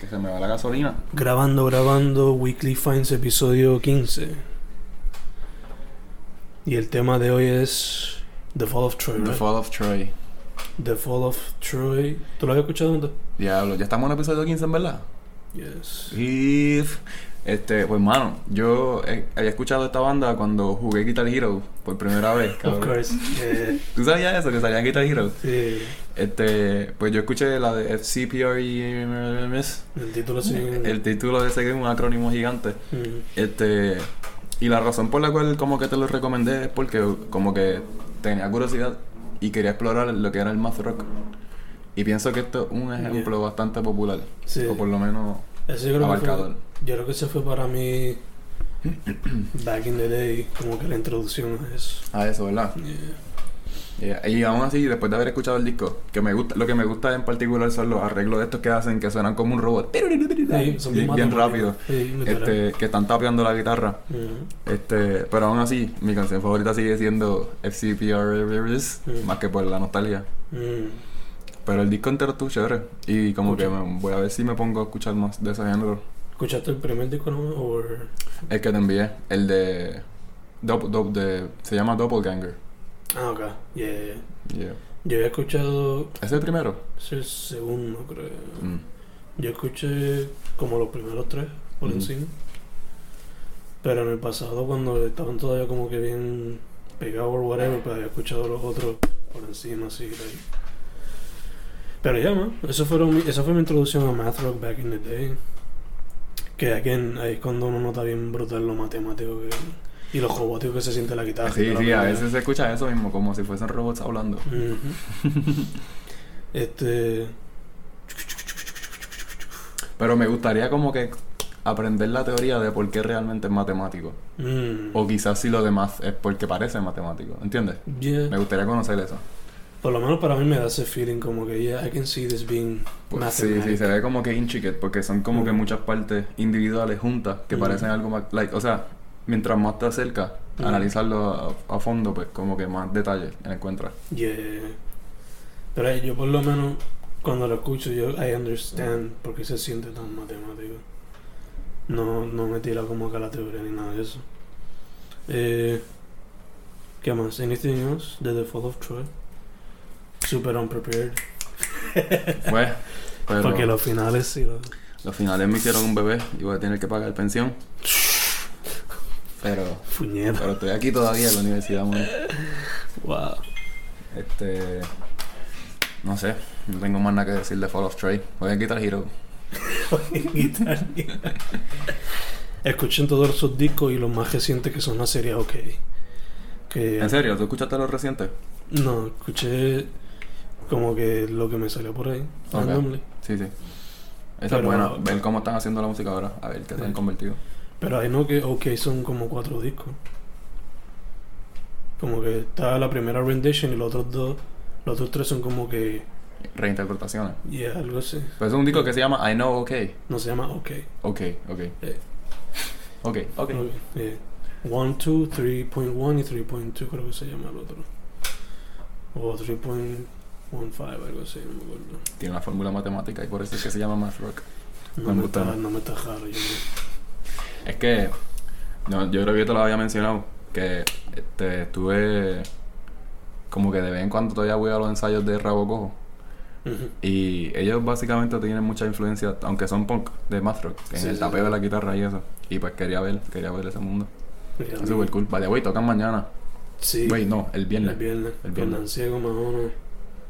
Que se me va la gasolina. Grabando, grabando, Weekly Finds episodio 15. Y el tema de hoy es The Fall of Troy, The right? Fall of Troy. The Fall of Troy. ¿Tú lo habías escuchado antes? Diablo, ya estamos en el episodio 15, en verdad. Yes. Y. Este, pues, mano, yo eh, había escuchado esta banda cuando jugué Guitar Hero por primera vez. Of course. Yeah. ¿Tú sabías eso? Que salía en Guitar Hero. Sí. Este, pues yo escuché la de FCPRE. El título sí. El título de ese que es un acrónimo gigante. Mm. Este, y la razón por la cual como que te lo recomendé es porque como que tenía curiosidad y quería explorar lo que era el math rock. Y pienso que esto es un ejemplo bastante popular. Sí. O por lo menos abarcador. Yo creo que ese fue para mí back in the day, como que la introducción a eso. a eso, ¿verdad? Yeah. Yeah, Y aún así, después de haber escuchado el disco, que me gusta, lo que me gusta en particular son los arreglos de estos que hacen que suenan como un robot. Sí, son bien, bien rápido. Sí. Este, que están tapeando la guitarra. Mm. Este, pero aún así, mi canción favorita sigue siendo FCPRS, Mm. más que por la nostalgia. Mm. Pero el disco entero estuvo chévere. Y como que me- voy a ver si me pongo a escuchar más de ese género. ¿Escuchaste el primer disco no? O El que te envié, el de. Se llama Doppelganger. Ah, ok. Yeah. Yeah. Yo había escuchado. ¿Es el primero? Es el segundo, creo. Mm. Yo escuché como los primeros tres por Ujú. encima. Pero en el pasado, cuando estaban todavía como que bien pegados o whatever, pues había escuchado los otros por encima, así. like. Pero ya, man. Eso fueron mi- esa fue mi introducción a Math Rock back in the day. Que, again, ahí es cuando uno nota bien brutal lo matemático que, y lo robótico que se siente la guitarra. Sí, sí, a veces se escucha eso mismo, como si fuesen robots hablando. Ujú. este. Pero me gustaría como que aprender la teoría de por qué realmente es matemático. mm, O quizás si lo demás es porque parece matemático. ¿Entiendes? yeah. Me gustaría conocer eso. Por lo menos para mí me da ese feeling como que, yeah, I can see this being Pues sí, sí, se ve como que intricate porque son como que muchas partes individuales juntas que parecen algo más... Like, o sea, mientras más te acercas Ujú. analizarlo a, a fondo, pues como que más detalles encuentras. Yeah. Pero yo por lo menos cuando lo escucho yo I understand por qué se siente tan matemático. No, no me tira como acá la teoría ni nada de eso. Eh, ¿Qué más? Anything else? The The Fall of Troy. Super unprepared. Pues, pero Porque los finales sí lo... los finales me hicieron un bebé y voy a tener que pagar pensión. Pero, pero estoy aquí todavía en la universidad, man. Wow. Este... No sé, no tengo más nada que decir de Fall of Troy. Voy a Guitar Hero. Escuchen todos esos discos y los más recientes que son la serie OK. Que ¿En serio? ¿Tú escuchaste los recientes? No, escuché como que lo que me salió por ahí, Ok. randomly. Sí, sí. Esa es buena. Ver cómo están haciendo la música ahora. A ver qué se han convertido. Pero ahí no que OK son como cuatro discos. Como que está la primera rendition y los otros dos, los otros tres son como que, Reinterpretaciones. yeah, algo así. Pero es un disco que se llama I Know OK. No se llama OK. Ok, ok. Eh. Ok, ok. Eh, 1, 2, 3.1 y 3.2 creo que se llama el otro. O 3.15, algo así, no me acuerdo. Tiene una fórmula matemática y por eso es que se llama Math Rock. No, Me gusta, ¿no? me está raro, yo no. Es que, no, yo creo que yo te lo había mencionado, que este, estuve como que de vez en cuando todavía voy a los ensayos de Rabo Cojo. Y ellos básicamente tienen mucha influencia, aunque son punk, de Math Rock, en Sí, el tapeo sí. de la guitarra y eso. Y pues quería ver, quería ver ese mundo. Es súper cool. The way, tocan mañana. Sí. Güey, no, el viernes. El viernes. El Con viernes. Danciego, Mahona,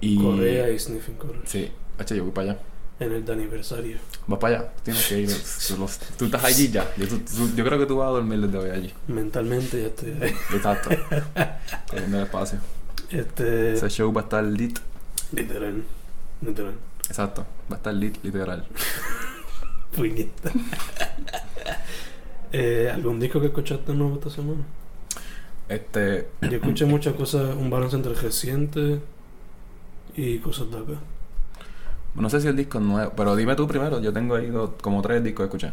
Y... Corea y Sniffing Colors. Sí, Hacho, yo voy para allá. En el de aniversario. Vas para allá, tienes que ir. Tú, los- tú estás allí ya. Yo, tú- tú- yo creo que tú vas a dormir desde hoy allí. Mentalmente ya estoy ahí. Exacto. Cogiendo el espacio. Este. Ese show va a estar lit. Literal. Literal. Exacto. Va a estar lit, literal. Puñeta. eh, ¿Algún disco que escuchaste nuevo esta semana? Este. Yo escuché muchas cosas, un balance entre reciente y cosas de acá. No sé si el disco es nuevo, pero dime tú primero. Yo tengo ahí dos- como tres discos que escuché.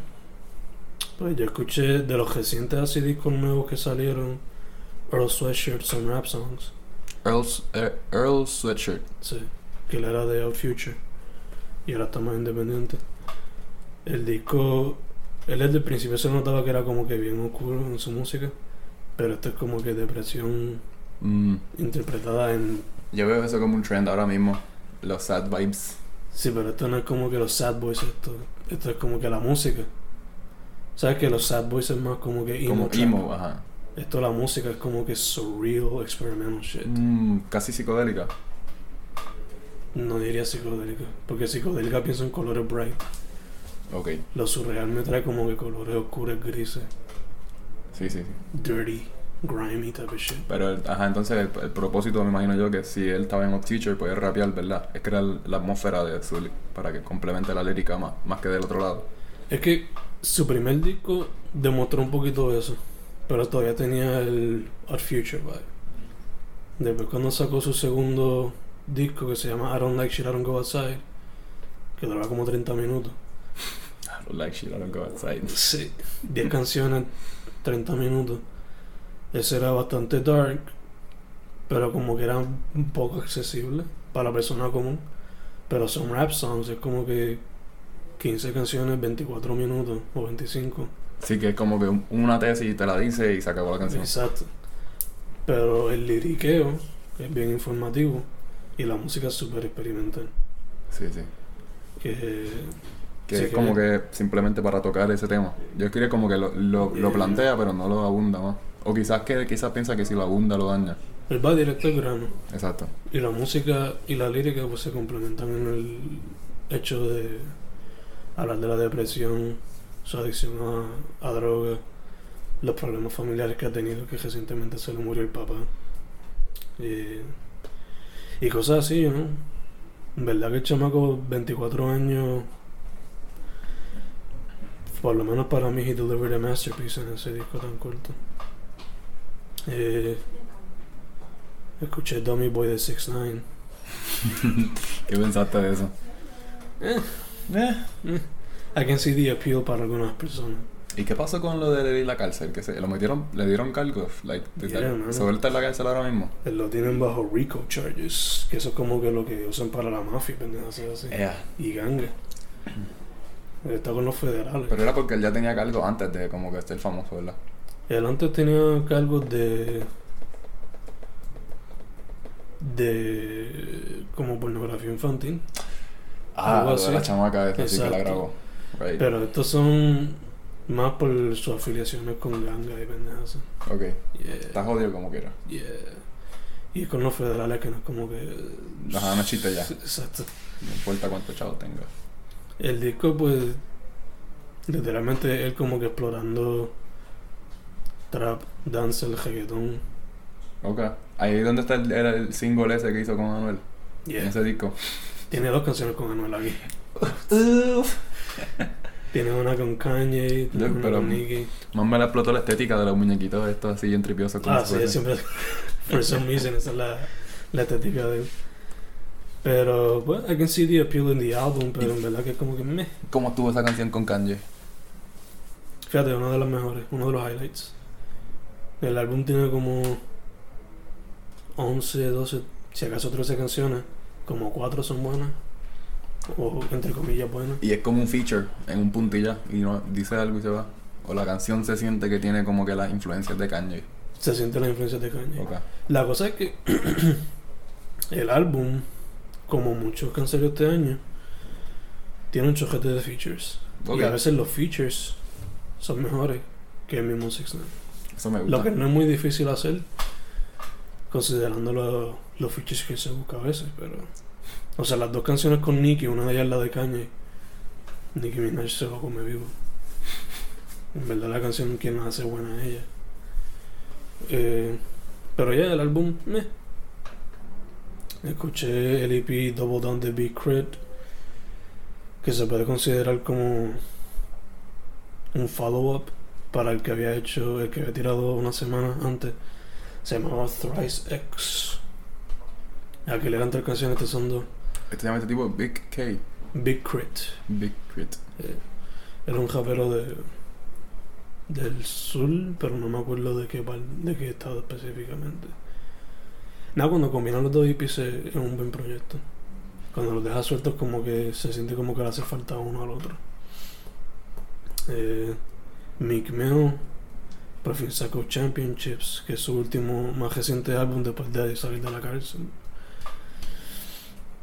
Pues yo escuché de los recientes así discos nuevos que salieron, Earl Sweatshirt, Some Rap Songs. Earl's, eh, Earl Sweatshirt. Sí, que él era de Out Future. Y ahora está más independiente. El disco, él desde el principio se notaba que era como que bien oscuro en su música, pero esto es como que depresión Mm, interpretada en... yo veo eso como un trend ahora mismo. Los sad vibes. Sí, pero esto no es como que los sad boys, esto, esto es como que la música. ¿Sabes que los sad boys es más como que emo? Como trap? emo, ajá. Esto la música es como que surreal, experimental shit. Mm, casi psicodélica. No diría psicodélica, porque psicodélica pienso en colores bright. Ok, Lo surreal me trae como que colores oscuros, grises, sí, sí, sí. dirty, grimy type of shit. Pero, el- ajá, entonces el, el propósito, me imagino yo, que si él estaba en Up Teacher, podía rapear, ¿verdad? Es crear la atmósfera de li- para que complemente la lírica más, más que del otro lado. Es que su primer disco demostró un poquito eso, pero todavía tenía el Odd Future vibe. Después cuando sacó su segundo disco que se llama I Don't Like Shit, I Don't Go Outside, que duraba como 30 minutos. I don't like shit, I don't go outside. Sí. 10 canciones, 30 minutos. Ese era bastante dark, pero como que era un poco accesible para la persona común. Pero son rap songs, es como que 15 canciones, 24 minutos o 25. Sí, que es como que un- una tesis te la dice y se acabó la canción. Exacto. Pero el liriqueo es bien informativo y la música es súper experimental. Sí, sí. Que Que Sí, es que- como que simplemente para tocar ese tema. Yo quería como que lo, lo, lo plantea, pero no lo abunda más. O quizás que quizás piensa que si lo abunda lo daña. él va directo al grano. Exacto. Y la música y la lírica pues se complementan en el hecho de hablar de la depresión, su adicción a, a droga, los problemas familiares que ha tenido, que recientemente se le murió el papá. Y, y cosas así, ¿no? En verdad que el chamaco, 24 años, por lo menos para mí, he delivered a masterpiece en ese disco tan corto. Eh, escuché Dummy Boy de 6 9 ¿Qué pensaste de eso? Eh, Eh. I can see the appeal para algunas personas. ¿Y qué pasó con lo de la cárcel? Que se lo metieron, le dieron cargos, like, Yeah. ¿Se vuelta en la cárcel ahora mismo? Él lo tienen bajo RICO charges, que eso es como que lo que usan para la mafia, pendejas así. Yeah. Y gangue. Él está con los federales. Pero era porque él ya tenía cargos antes de como que ser famoso, ¿verdad? Él antes tenía cargos de. de. como pornografía infantil. Ah, Algo de la chamaca esa sí que la grabó. Right. Pero estos son más por sus afiliaciones con ganga y pendejas. Ok. Yeah. Está jodido como quiera. Yeah. Y con los federales que no es como que. Ajá, no chiste ya. Exacto. No importa cuántos chavos tenga. El disco, pues, literalmente él como que explorando trap, dance, el reggaetón. Ok. Ahí donde está el, era el single ese que hizo con Anuel. Yeah. En ese disco. Tiene dos canciones con Anuel aquí. Tiene una con Kanye, tiene Look, una pero- con Nicki. Más me la explotó la estética de los muñequitos estos así bien tripiosos. Ah, sí, siempre. For some reason, esa es la, la estética de él. Pero, pues, I can see the appeal in the album, pero en verdad que es como que meh. ¿Cómo estuvo esa canción con Kanye? Fíjate, una de las mejores, uno de los highlights. El álbum tiene como 11, 12, si acaso 13 canciones. Como 4 son buenas. O entre comillas buenas. Y es como un feature en un punto y ya. Y no dice algo y se va. O la canción se siente que tiene como que las influencias de Kanye. Se siente la influencia de Kanye. La cosa es que el álbum, como muchos que han salido este año, tiene un chojete de features. Ok. Y a veces los features son mejores que el mismo Six Nine. Eso me gusta. Lo que no es muy difícil hacer, considerando lo- los features que se busca a veces, pero... O sea, las dos canciones con Nicki, una de ellas es la de Kanye. Nicki Minaj se lo come vivo. En verdad la canción quien la hace buena es ella. Eh, pero ya el álbum, meh. Escuché el EP Double Down the Big Crit, que se puede considerar como un follow-up para el que había hecho, el que había tirado una semana antes. Se llamaba Thrice X. Aquel eran tres canciones, estas son dos. Este llama este tipo Big K. Big Crit. Big Crit. Eh, era un rapero de del sur, pero no me acuerdo de qué de qué estado específicamente. Nada, cuando combinan los dos hippies es un buen proyecto. Cuando los dejas sueltos como que se siente como que le hace falta uno al otro. Eh, Meek Mill, por fin sacó Championships, que es su último más reciente álbum después de salir de la cárcel.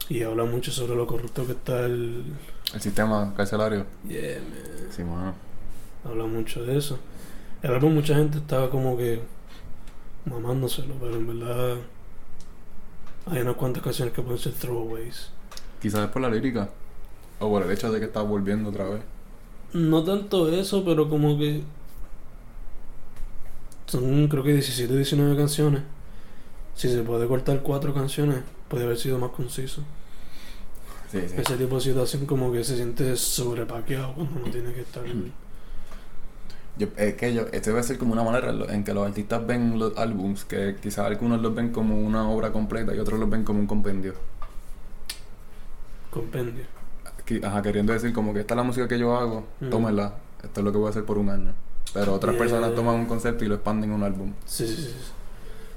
Y habla mucho sobre lo corrupto que está el. El sistema carcelario. Yeah, man. Sí, mano. Habla mucho de eso. El álbum, mucha gente estaba como que mamándoselo, pero en verdad. Hay unas cuantas canciones que pueden ser throwaways. Quizás es por la lírica. O por el hecho de que está volviendo otra vez. No tanto eso, pero como que. Son creo que 17 o 19 canciones. Si se puede cortar cuatro canciones, puede haber sido más conciso. Sí, sí. Ese tipo de situación como que se siente sobrepaqueado cuando no tiene que estar. Yo, es que yo, esto debe ser como una manera en que los artistas ven los álbums, que quizás algunos los ven como una obra completa y otros los ven como un compendio. Compendio. Ajá, queriendo decir como que esta es la música que yo hago, Mm. tómenla, esto es lo que voy a hacer por un año. Pero otras Yeah. personas toman un concepto y lo expanden en un álbum. Sí, sí, sí.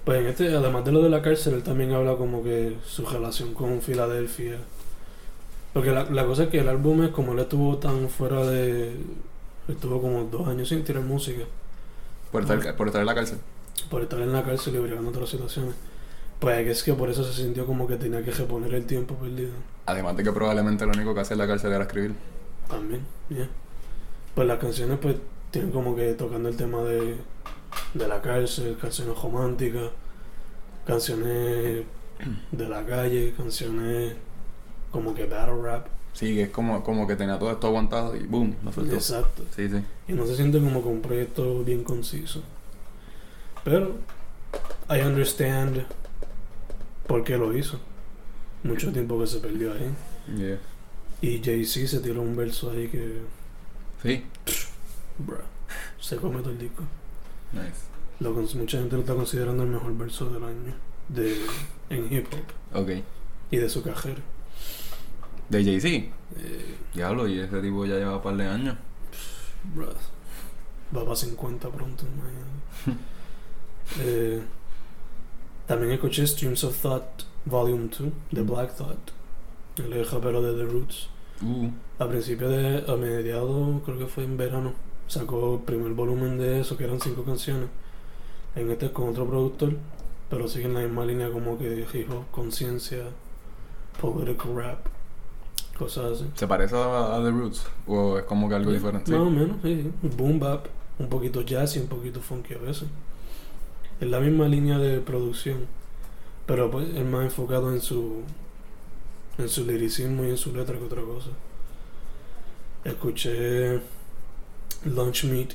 Pues en este, además de lo de la cárcel, él también habla como que su relación con Filadelfia. Porque la, la cosa es que el álbum es como él estuvo tan fuera de. Estuvo como dos años sin tirar música. Por estar, por estar en la cárcel. Por estar en la cárcel y brigando otras situaciones. Pues es que por eso se sintió como que tenía que reponer el tiempo perdido. Además de que probablemente lo único que hacía en la cárcel era escribir. También, ya. Pues las canciones pues tienen como que tocando el tema de, de la cárcel, canciones románticas, canciones de la calle, canciones como que battle rap. Sí, que es como, como que tenía todo esto aguantado y boom, lo soltó. Exacto. Sí, sí. Y no se siente como que un proyecto bien conciso. Pero I understand por qué lo hizo. Mucho tiempo que se perdió ahí. Yeah. Y Jay-Z se tiró un verso ahí que, Sí. bruh, se come todo el disco. Nice. Lo, mucha gente lo está considerando el mejor verso del año de, en hip hop Ok. y de su carrera. De Jay-Z. Eh, Diablo, y ese tipo ya lleva un par de años. bruh, va para 50 pronto. imagínate. Eh, también escuché Streams of Thought Volume 2 de Mm. Black Thought, el rapero de The Roots. Uh. A principios de, a mediados, creo que fue en verano, sacó el primer volumen de eso, que eran cinco canciones. En este es con otro productor, pero sigue en la misma línea como que hip hop, conciencia, political rap, cosas así. ¿Se parece a, a The Roots? ¿O es como que algo diferente? Más o menos, sí. Boom bap, un poquito jazz y un poquito funky a veces. Es la misma línea de producción, pero pues es más enfocado en su en su liricismo y en su letra que otra cosa. Escuché Lunch Meat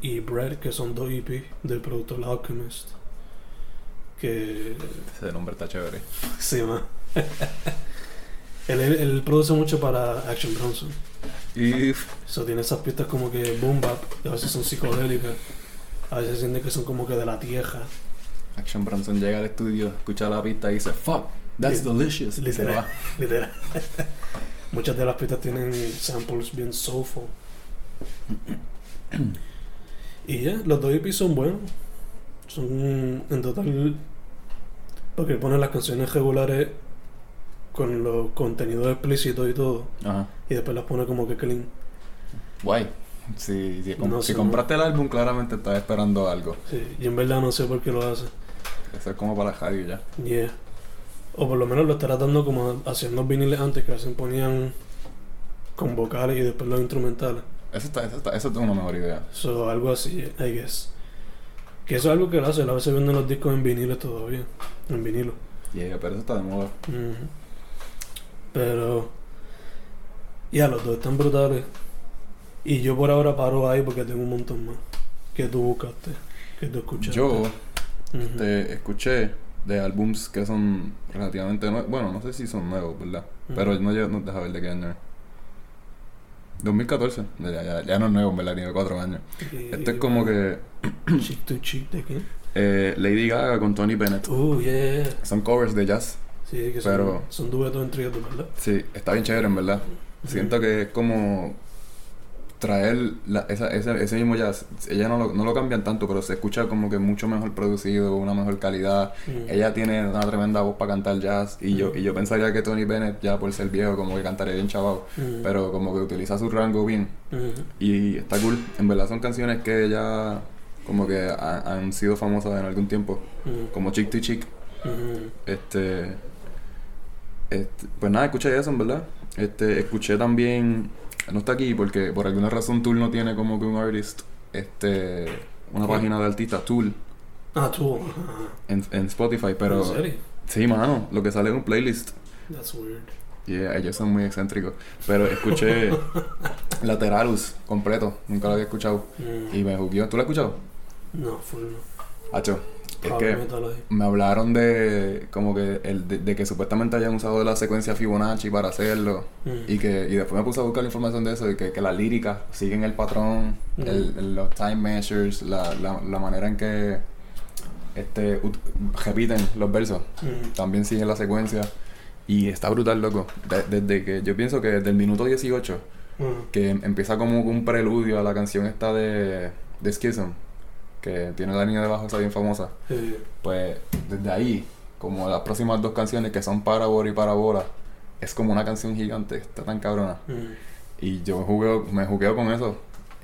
y Bread, que son dos EP del productor The Alchemist. Que Ese nombre está chévere. él, él- él produce mucho para Action Bronson. Y So, tiene esas pistas como que boom bap, que a veces son psicodélicas, a veces siente que son como que de la tierra. Action Bronson llega al estudio, escucha la pista y dice, fuck, that's delicious. Literal. Literal. Muchas de las pistas tienen samples bien soulful. y ya, los dos EPs son buenos. Son en total. Porque ponen las canciones regulares con los contenidos explícitos y todo. Ajá. Y después las pone como que clean. Guay. Si, si, com- No si sé, compraste el álbum, claramente estás esperando algo. Sí, y en verdad no sé por qué lo hace. Eso es como para radio ya. Yeah. O por lo menos lo estará dando como hacían los viniles antes, que veces ponían con vocales y después los instrumentales. Eso, está, eso, está, eso es una mejor idea. So, algo así, I guess. Que eso es algo que él hace, a veces venden los discos en viniles todavía. En vinilo. Yeah, pero eso está de moda. Pero. Ya, los dos están brutales. Y yo por ahora paro ahí porque tengo un montón más. Que tú buscaste. Que tú escuchaste. Yo te escuché de álbums que son relativamente nuevos. Bueno, no sé si son nuevos, ¿verdad? Pero no, no deja ver de qué año es. 2014. Ya, ya, ya no es nuevo, ¿verdad? Tiene cuatro años. Y- Esto es como que Cheek to cheek, ¿de qué? eh, Lady Gaga con Tony Bennett. Uh, yeah. Son covers de jazz. Sí, que son, Pero- son duetos entre ellos, ¿verdad? Sí, está bien chévere, en verdad. Siento que es como. Traer la, esa, ese, ese mismo jazz, ella no lo, no lo cambian tanto, pero se escucha como que mucho mejor producido, una mejor calidad. Mm. Ella tiene una tremenda voz para cantar jazz y yo, y yo pensaría que Tony Bennett, ya por ser viejo, como que cantaría bien chavado, Mm. pero como que utiliza su rango bien Mm. y está cool. En verdad son canciones que ya como que ha- han sido famosas en algún tiempo, Mm. como Chick to Chick. Mm. Este, este, pues nada, escuché eso, en verdad. Este, escuché también, no está aquí porque por alguna razón Tool no tiene como que un artist, este, una ¿Qué? página de artista, Tool, Ah. Ajá. en, en Spotify, pero... ¿En serio? Sí, mano, lo que sale es un playlist. That's weird. Y ellos son muy excéntricos. Pero escuché Lateralus completo, nunca lo había escuchado. Mm. Y me jugueó. ¿Tú lo has escuchado? No, full no. Hacho, es que me hablaron de como que el de, de que supuestamente hayan usado la secuencia Fibonacci para hacerlo. Mm. Y que y después me puse a buscar la información de eso y que, que las líricas siguen el patrón, Mm. el, el- los time measures, la, la, la manera en que este ut- repiten los versos. Mm. También sigue la secuencia. Y está brutal, loco. De- desde que yo pienso que desde el minuto 18, Mm. que em- empieza como un preludio a la canción esta de, de Schism, que tiene la línea de bajo esa bien famosa. Pues desde ahí, como las próximas dos canciones que son Parabola y Parabola, es como una canción gigante, está tan cabrona. mm. Y yo jugueo, me jugueo con eso.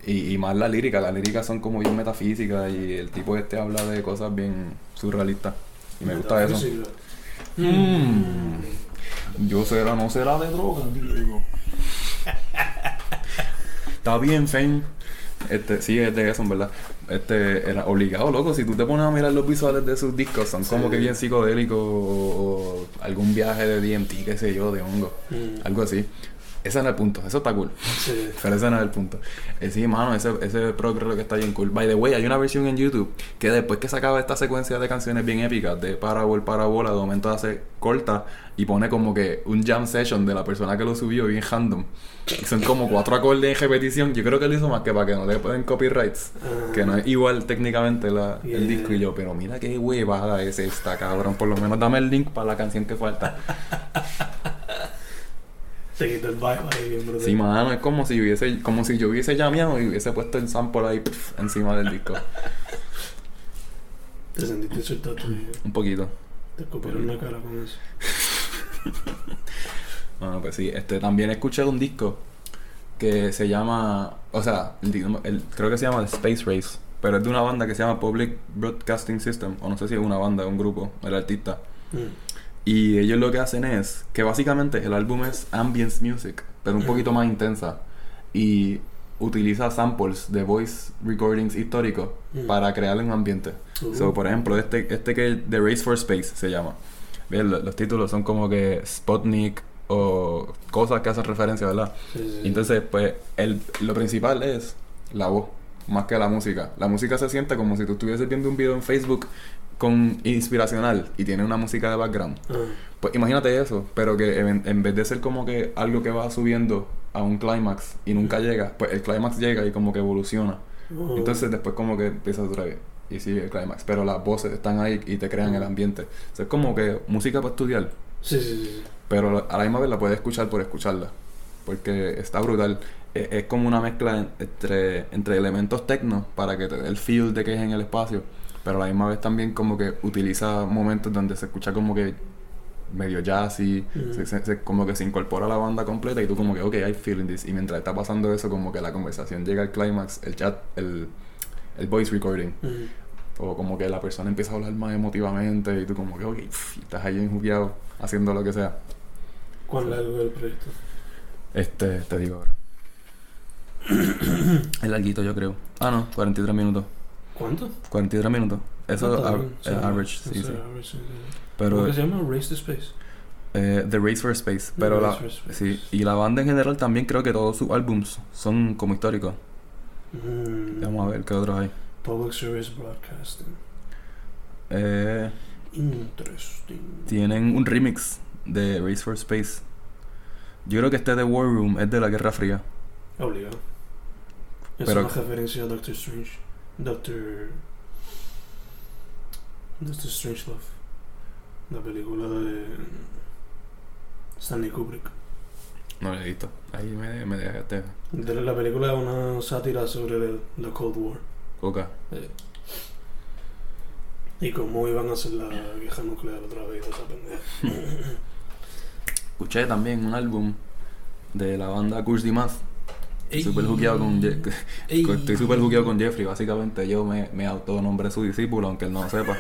Y, y más la lírica, las líricas son como bien metafísicas y el tipo este habla de cosas bien surrealistas. Y me gusta eso. Mm. Yo será, no será de droga, Diego. Está bien, Fame. Este, sí, es de eso, en verdad. Este, era obligado, loco. Si tú te pones a mirar los visuales de sus discos, son como que bien psicodélicos o, o algún viaje de DMT, qué sé yo, de hongo. Mm. Algo así. Ese no es el punto, eso está cool. Sí. Pero ese no es el punto. Eh, sí, mano, ese, ese progreso que está bien cool. By the way, hay una versión en YouTube que después que se acaba esta secuencia de canciones bien épicas de Parabol, Parabola, de momento hace corta y pone como que un jam session de la persona que lo subió bien random. Y son como cuatro acordes en repetición. Yo creo que lo hizo más que para que no le pueden copyrights. Ah. Que no es igual técnicamente la, Yeah. el disco. Y yo, pero mira qué huevada es esta, cabrón. Por lo menos dame el link para la canción que falta. Te quita el vibe ahí bien brutal. Sí, mano, es como si hubiese, como si yo hubiese llameado y hubiese puesto el sample ahí pf, encima del disco. Te sentiste y Un poquito. te escupieron la cara con eso. Bueno, pues sí, este también escuché un disco que se llama, o sea, el, di- el- creo que se llama The Space Race, pero es de una banda que se llama Public Broadcasting System, o no sé si es una banda, es un grupo, el artista. Mm. Y ellos lo que hacen es que básicamente el álbum es ambience music, pero un poquito más intensa. Y utiliza samples de voice recordings históricos Mm. para crear un ambiente. Uh. So, por ejemplo, este, este que The Race for Space se llama. Bien, lo- los títulos son como que Sputnik o cosas que hacen referencia, ¿verdad? Sí, sí. Y entonces, pues, el, lo principal es la voz, más que la música. La música se siente como si tú estuvieses viendo un video en Facebook con inspiracional y tiene una música de background. Ah. Pues imagínate eso, pero que en, en vez de ser como que algo que va subiendo a un clímax y nunca llega, pues el clímax llega y como que evoluciona. Oh. Entonces después como que empieza otra vez y sigue el clímax, pero las voces están ahí y te crean el ambiente. O sea, es como que música para estudiar, Sí, sí, sí. pero a la misma vez la puedes escuchar por escucharla, porque está brutal. Es, es como una mezcla en- entre, entre elementos tecno para que te dé el feel de que es en el espacio, pero a la misma vez también como que utiliza momentos donde se escucha como que medio jazzy, Mm. se- se- se- como que se incorpora a la banda completa y tú como que, ok, I feeling this. Y mientras está pasando eso, como que la conversación llega al clímax, el chat, el, el voice recording, Mm. o como que la persona empieza a hablar más emotivamente y tú como que, ok, y estás ahí enjugueado haciendo lo que sea. ¿Cuán largo es el proyecto? Este, te digo ahora. el larguito yo creo. Ah, no, 43 minutos. ¿Cuánto? 43 minutos. Eso es Sí, average, sí, sí, sí. average, sí, sí. Pero ¿Cómo que se llama? Race to Space. eh, The Race for Space. The Pero la, Space. sí, y la banda en general también creo que todos sus álbums son como históricos. Mm. Vamos a ver qué otros hay. Public Service Broadcasting. Eh, Interesting. tienen un remix de Race for Space. Yo creo que este de War Room es de la Guerra Fría. Obligado. Es Pero- una referencia a Doctor Strange. Doctor. Doctor Strange Love. La película de. Stanley Kubrick. No lo he visto. Ahí me, me dejaste. De la película es una sátira sobre la Cold War. Coca. Eh, y cómo iban a hacer la guerra nuclear otra vez, esa pendeja. Escuché también un álbum de la banda Curse Math. Ey. Súper jugueado con. Estoy súper jugueado con Jeffrey. Básicamente yo me, me autonombré su discípulo, aunque él no lo sepa.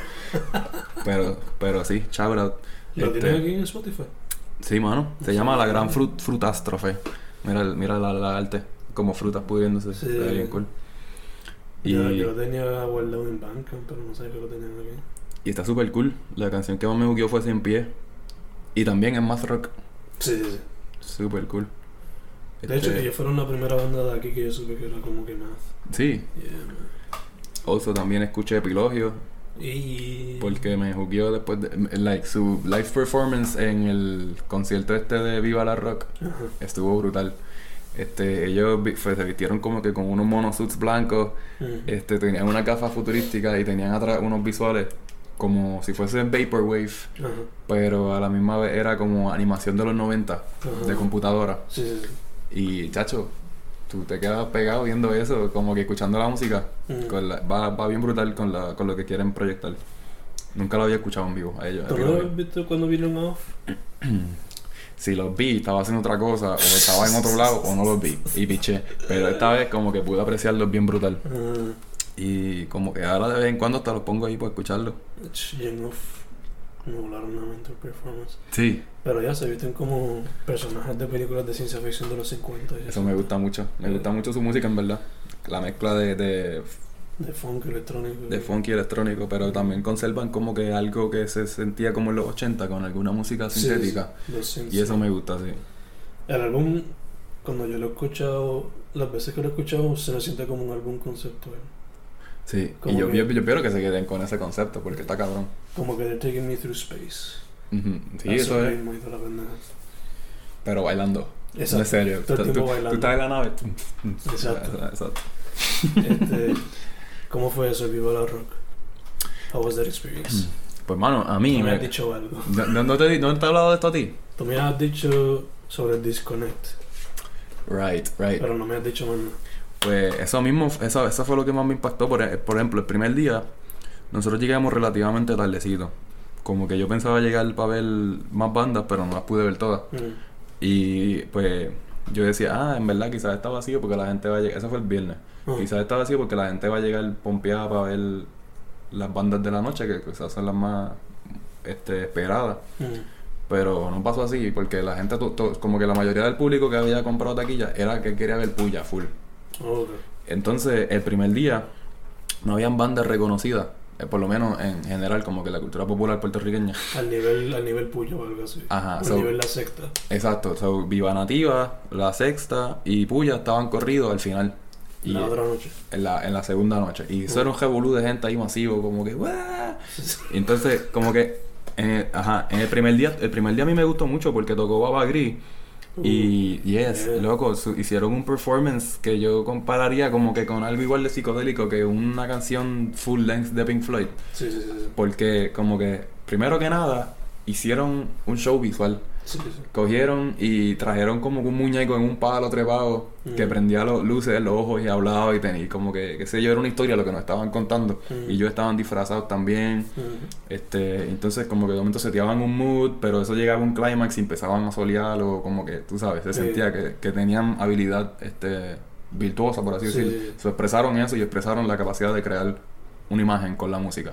pero, pero sí, out. ¿Lo Este, tienes aquí en Spotify? Sí, mano. Se llama La Gran Frut Frutástrofe. Mira, mira la, la arte. Como frutas pudriéndose. Sí. Ve bien cool. Y, Yo, yo lo tenía guardado en Bandcamp, pero no sabía que lo tenían aquí. y está súper cool. La canción que más me gustó fue Cien Pie. Y también es más rock. Sí, sí, sí. Súper cool. De hecho, Este, ellos fueron la primera banda de aquí que yo supe que era como que más. Sí. Yeah. Also también escuché Epilogio. Y. Porque me jugueó después de... Like, su live performance en el concierto este de Viva la Rock. Estuvo brutal. Este, ellos se vistieron como que con unos monosuits blancos. Mm. Este, tenían una gafa futurística y tenían atrás unos visuales como si fuesen Vaporwave, pero a la misma vez era como animación de los 90 Ajá. de computadora. Sí, sí, sí. Y chacho, tú te quedas pegado viendo eso, como que escuchando la música. Mm. Con la- va, va bien brutal con, la, con lo que quieren proyectar. Nunca lo había escuchado en vivo a ellos. ¿Tú lo has visto cuando vieron off? Si los vi, estaba haciendo otra cosa, o estaba en otro lado, o no los vi. Y piché. Pero esta vez como que pude apreciarlos bien brutal. Ah, Y como que ahora de vez en cuando hasta los pongo ahí para escucharlos. Volaron una mente el performance. Sí, Pero ya se visten como personajes de películas de ciencia ficción de los 50. y eso me gusta mucho. Me gusta mucho su música en verdad. La mezcla de, de, De funk electrónico. de funky electrónico, pero también conservan como que algo que se sentía como en los 80 con alguna música sintética. sí. Y eso me gusta, sí. El álbum, cuando yo lo he escuchado, las veces que lo he escuchado, se me siente como un álbum conceptual. Sí, y yo, que- yo, yo espero que se queden con ese concepto porque está cabrón. Como que they're taking me through space. Sí, eso es. Pero bailando. Exacto. Es serio. Todo el Tú- bailando. estás en la nave. Exacto. Exacto. Este, ¿Cómo fue eso, Viva la Rock? How was that experience? Pues, mano, a mí. Tú me has dicho algo. ¿No, no- te, ¿No te he hablado de esto a ti? Tú me has dicho sobre el disconnect, Right, right. pero no me has dicho más nada. Pues eso mismo, eso, eso fue lo que más me impactó. Por, e- por ejemplo, el primer día, nosotros llegamos relativamente tardecito. Como que yo pensaba llegar para ver más bandas, pero no las pude ver todas. Mm. Y pues yo decía, ah, en verdad quizás está vacío porque la gente va a llegar. Eso fue el viernes. Quizás está vacío porque la gente va a llegar pompeada para ver las bandas de la noche, que quizás son las más este, esperadas. Pero no pasó así, porque la gente, como que la mayoría del público que había comprado taquilla era que quería ver puya full. Entonces, el primer día no habían bandas reconocidas, eh, por lo menos en general, como que la cultura popular puertorriqueña. Al nivel, al nivel puyo o algo así. Ajá, Al so- nivel la secta. Exacto, so, Viva Nativa, La Sexta y Puya estaban corridos al final. Y la otra noche. en la, en la segunda noche. Y eso era un revolú de gente ahí masivo, como que entonces, como que, eh, ajá, en el primer día, el primer día a mí me gustó mucho porque tocó Baba Gris. Y, yes, yeah. loco, su- hicieron un performance que yo compararía como que con algo igual de psicodélico que una canción full length de Pink Floyd. Sí, sí, sí. sí. Porque, como que, primero que nada, hicieron un show visual. Sí, sí, sí. Cogieron y trajeron como un muñeco en un palo trepado que Mm. prendía los luces en los ojos y hablaba y tenía como que, qué sé yo, era una historia lo que nos estaban contando. Mm. Y ellos estaban disfrazados también. Mm. Este, entonces como que de momento seteaban un mood, pero eso llegaba a un clímax y empezaban a solear o como que, tú sabes, se sentía que, que tenían habilidad este, virtuosa, por así Sí. decirlo. Se expresaron eso y expresaron la capacidad de crear una imagen con la música.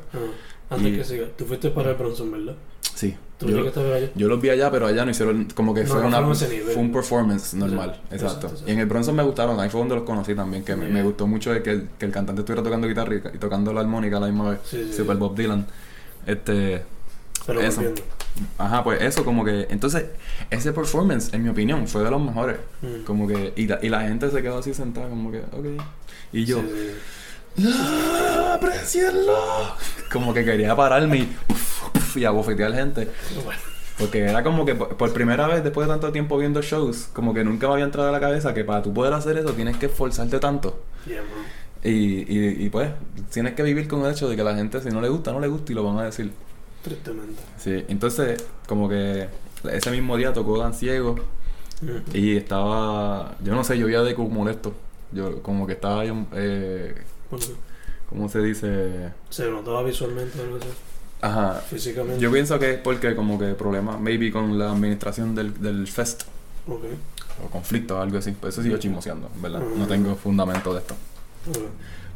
Antes Y- que siga, tú fuiste para el Bronson, ¿verdad? Sí. Tú Yo, allá. yo los vi allá, pero allá no hicieron como que No, fue no una fue un performance normal, Exacto. Y en el Bronson me gustaron, ahí fue donde los conocí también, que me, gustó mucho que el, que el cantante estuviera tocando guitarra y, y tocando la armónica a la misma vez. Sí, sí, Super. Bob Dylan. Este, Pero eso. Ajá, pues eso como que... Entonces, ese performance, en mi opinión, fue de los mejores. Mm. Como que... Y la, y la gente se quedó así sentada como que, ok. Y yo, Sí, sí, ¡Ah, aprecienlo! Como que quería pararme y... uf, uf, y abofetear gente. Porque era como que por, primera vez, después de tanto tiempo viendo shows, como que nunca me había entrado a la cabeza que para tú poder hacer eso tienes que esforzarte tanto. yeah. Y, y, y pues, tienes que vivir con el hecho de que la gente, si no le gusta, no le gusta y lo van a decir. Tristemente. Sí, entonces, como que ese mismo día tocó Dan Ciego Ujú. Y estaba, yo no sé, yo vi a Deku molesto. Yo como que estaba eh, ¿cómo se dice? se notaba visualmente algo así, Ajá. físicamente. Yo pienso que es porque como que problema, maybe con la administración del, del fest Ok. o conflicto o algo así. Pues eso sigo chismoseando, ¿verdad? No tengo fundamento de esto.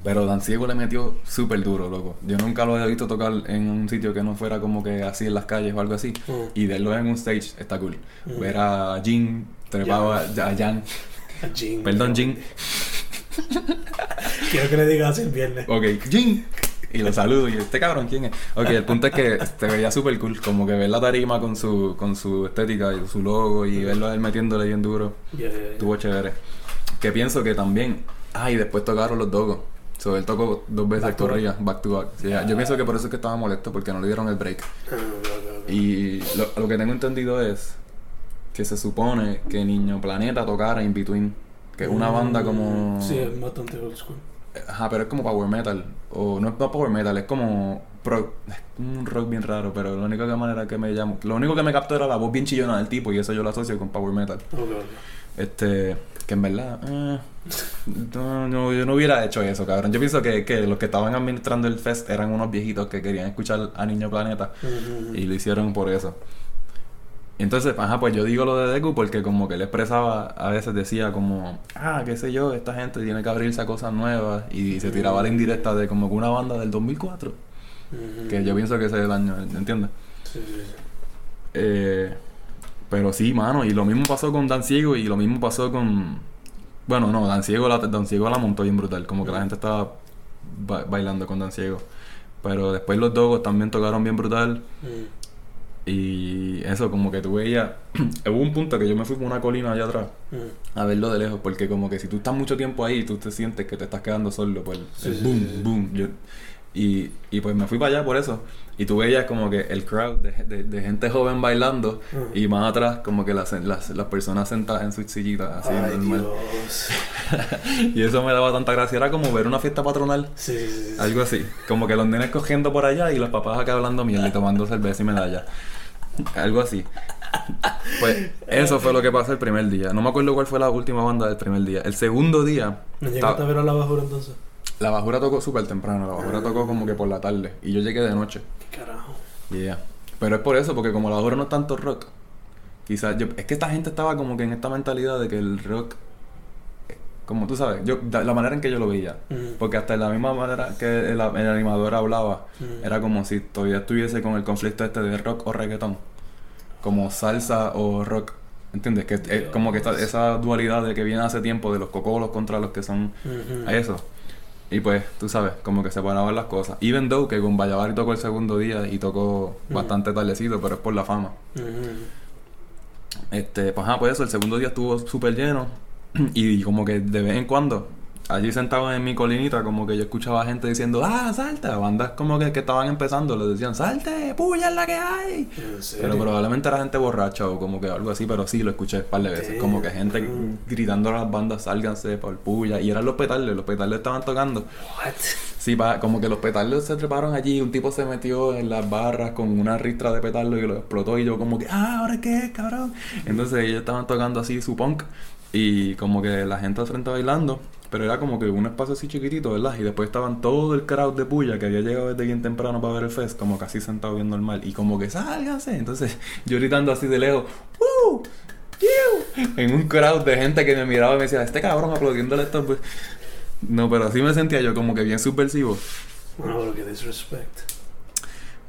Pero Dan Ciego le metió súper duro, loco. Yo nunca lo había visto tocar en un sitio que no fuera como que así en las calles o algo así. Mm. Y verlo en un stage está cool. Ver a Jin trepaba a Jan. Jin. Perdón, Jin. Quiero que le digas el viernes. Ok, Jin. Y lo saludo y este cabrón, ¿quién es? Ok, el punto es que te veía súper cool. Como que ver la tarima con su, con su estética y su logo y verlo a él metiéndole bien duro. Ya, ya. Estuvo chévere. Que pienso que también. Ah, y después tocaron los dogos. So, él tocó dos veces corrida, back to back. Sí, Yo pienso que por eso es que estaba molesto, porque no le dieron el break. Ah. Y lo, lo que tengo entendido es que se supone que Niño Planeta tocara In Between. Que es una banda como. Sí, es bastante old school. Ajá, pero es como power metal. O no es power metal, es como. pro- es un rock bien raro, pero la única manera que me llamo. Lo único que me captó era la voz bien chillona del tipo, y eso yo lo asocio con power metal. Ok, ok. Este, que en verdad, eh, no, no, yo no hubiera hecho eso, cabrón. Yo pienso que, que los que estaban administrando el fest eran unos viejitos que querían escuchar a Niño Planeta y lo hicieron por eso. Entonces, ajá, pues yo digo lo de Deku porque como que él expresaba, a veces decía como, ah, qué sé yo, esta gente tiene que abrirse a cosas nuevas y se tiraba la indirecta de como que una banda del 2004, Ujú. que yo pienso que ese es el año, ¿entiendes? Sí, sí, sí. Eh, pero sí, mano, y lo mismo pasó con Dan Ciego y lo mismo pasó con... Bueno, no, Dan Ciego la, Dan Ciego la montó bien brutal, como que la gente estaba ba- bailando con Dan Ciego. Pero después los Dogos también tocaron bien brutal Mm. Y eso como que tú veías... Hubo un punto que yo me fui por una colina allá atrás Mm. a verlo de lejos, porque como que si tú estás mucho tiempo ahí, tú te sientes que te estás quedando solo, pues Sí, el sí, boom, sí, boom. Yo- y, y pues me fui para allá por eso. Y tú veías como que el crowd de, de- de gente joven bailando Ujú. y más atrás como que las, las, las personas sentadas en sus sillitas, así Ay, normal. Dios. Y eso me daba tanta gracia. Era como ver una fiesta patronal, Sí, sí, sí. sí. algo así. Como que los nenes cogiendo por allá y los papás acá hablando mierda y tomando cerveza y medalla. Algo así. Pues eso fue lo que pasó el primer día. No me acuerdo cuál fue la última banda del primer día. El segundo día, ¿No llegaste a ver a la bajura entonces? la bajura tocó súper temprano. La bajura tocó como que por la tarde. Y yo llegué de noche. ¿Qué carajo? Yeah. Pero es por eso, porque como la bajura no es tanto rock. Quizás yo... Es que esta gente estaba como que en esta mentalidad de que el rock... eh, Como tú sabes, yo, la manera en que yo lo veía. Porque hasta la misma manera que el, el animador hablaba, era como si todavía estuviese con el conflicto este de rock o reggaetón. Como salsa o rock. ¿Entiendes? Que es como que esta- esa dualidad de que viene hace tiempo de los cocolos contra los que son a eso. Y pues, tú sabes, como que separaban las cosas. Even though que con Vallavari tocó el segundo día y tocó bastante tardecito, pero es por la fama. Este, pues ajá, pues eso, el segundo día estuvo súper lleno. Y como que de vez en cuando, allí sentado en mi colinita, como que yo escuchaba gente diciendo, ah, salta. Bandas como que, que estaban empezando, le decían, salte, puya es la que hay. Pero probablemente era gente borracha o como que algo así, pero sí lo escuché un par de veces. Como que gente gritando a las bandas, sálganse por puya. Y eran los petardos, los petardos estaban tocando. What? Sí, pa- como que los petardos se treparon allí, un tipo se metió en las barras con una ristra de petardos y lo explotó y yo como que, ah, ¿ahora qué es, cabrón? Entonces ellos estaban tocando así su punk y como que la gente al frente bailando, pero era como que un espacio así chiquitito, ¿verdad? Y después estaban todo el crowd de puya que había llegado desde bien temprano para ver el fest, como casi sentado viendo el mal y como que, sálganse. Entonces yo gritando así de lejos, ¡Woo! ¡Yiu! En un crowd de gente que me miraba y me decía, este cabrón aplaudiéndole esto, pues... No, pero así me sentía yo como que bien subversivo. Bueno, pero que disrespect.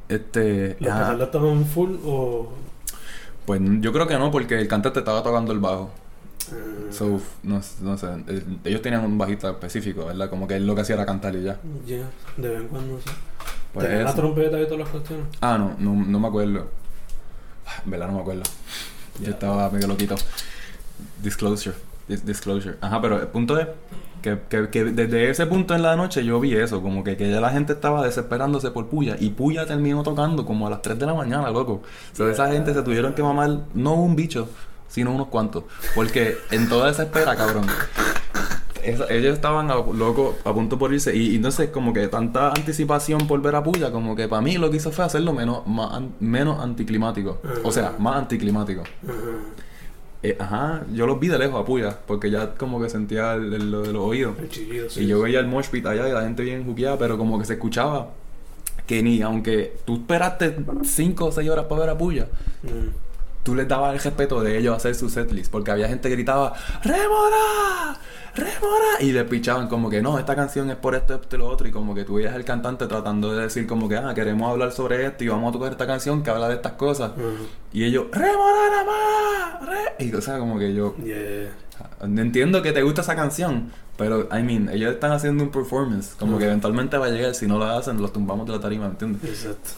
Este. ¿Los petardos estaban full o...? Pues yo creo que no, porque el cantante estaba tocando el bajo. Ah, So, no, no sé. eh, Ellos tenían un bajista específico, ¿verdad? Como que él lo que hacía era cantar y ya. Ya, de vez en cuando, sí. Pues ¿Tenía la trompeta y todas las cuestiones? Ah, no, no, no me acuerdo. Ah, En verdad no me acuerdo. Yo estaba medio loquito. Disclosure. Dis- disclosure. Ajá, pero el punto es que, que, que desde ese punto en la noche yo vi eso, como que, que ya la gente estaba desesperándose por Puya. Y Puya terminó tocando como a las 3 de la mañana, loco. O sea, esa gente se tuvieron que mamar no un bicho, sino unos cuantos. Porque en toda esa espera, cabrón. esa- ellos estaban a, loco, a punto por irse. Y, y entonces, como que tanta anticipación por ver a Puya, como que para mí lo que hizo fue hacerlo menos, más, an- menos anticlimático. O sea, más anticlimático. Ajá. Eh, ajá, yo los vi de lejos a Puya, porque ya como que sentía el- el- lo de los oídos. El chillido, sí. Y yo veía el mosh pit allá y la gente bien juqueada, pero como que se escuchaba que ni aunque tú esperaste 5 o 6 horas para ver a Puya. Tú les dabas el respeto de ellos hacer su setlist, porque había gente que gritaba ¡Remora! ¡Remora! Y le pichaban como que no, esta canción es por esto, esto y lo otro, y como que tú veías el cantante tratando de decir como que ah, queremos hablar sobre esto y vamos a tocar esta canción que habla de estas cosas. Y ellos, ¡Remora nada más! Re-". Y o sea, como que yo Yeah. entiendo que te gusta esa canción, pero I mean, ellos están haciendo un performance, como que eventualmente va a llegar, si no lo hacen, los tumbamos de la tarima, ¿entiendes? Exacto.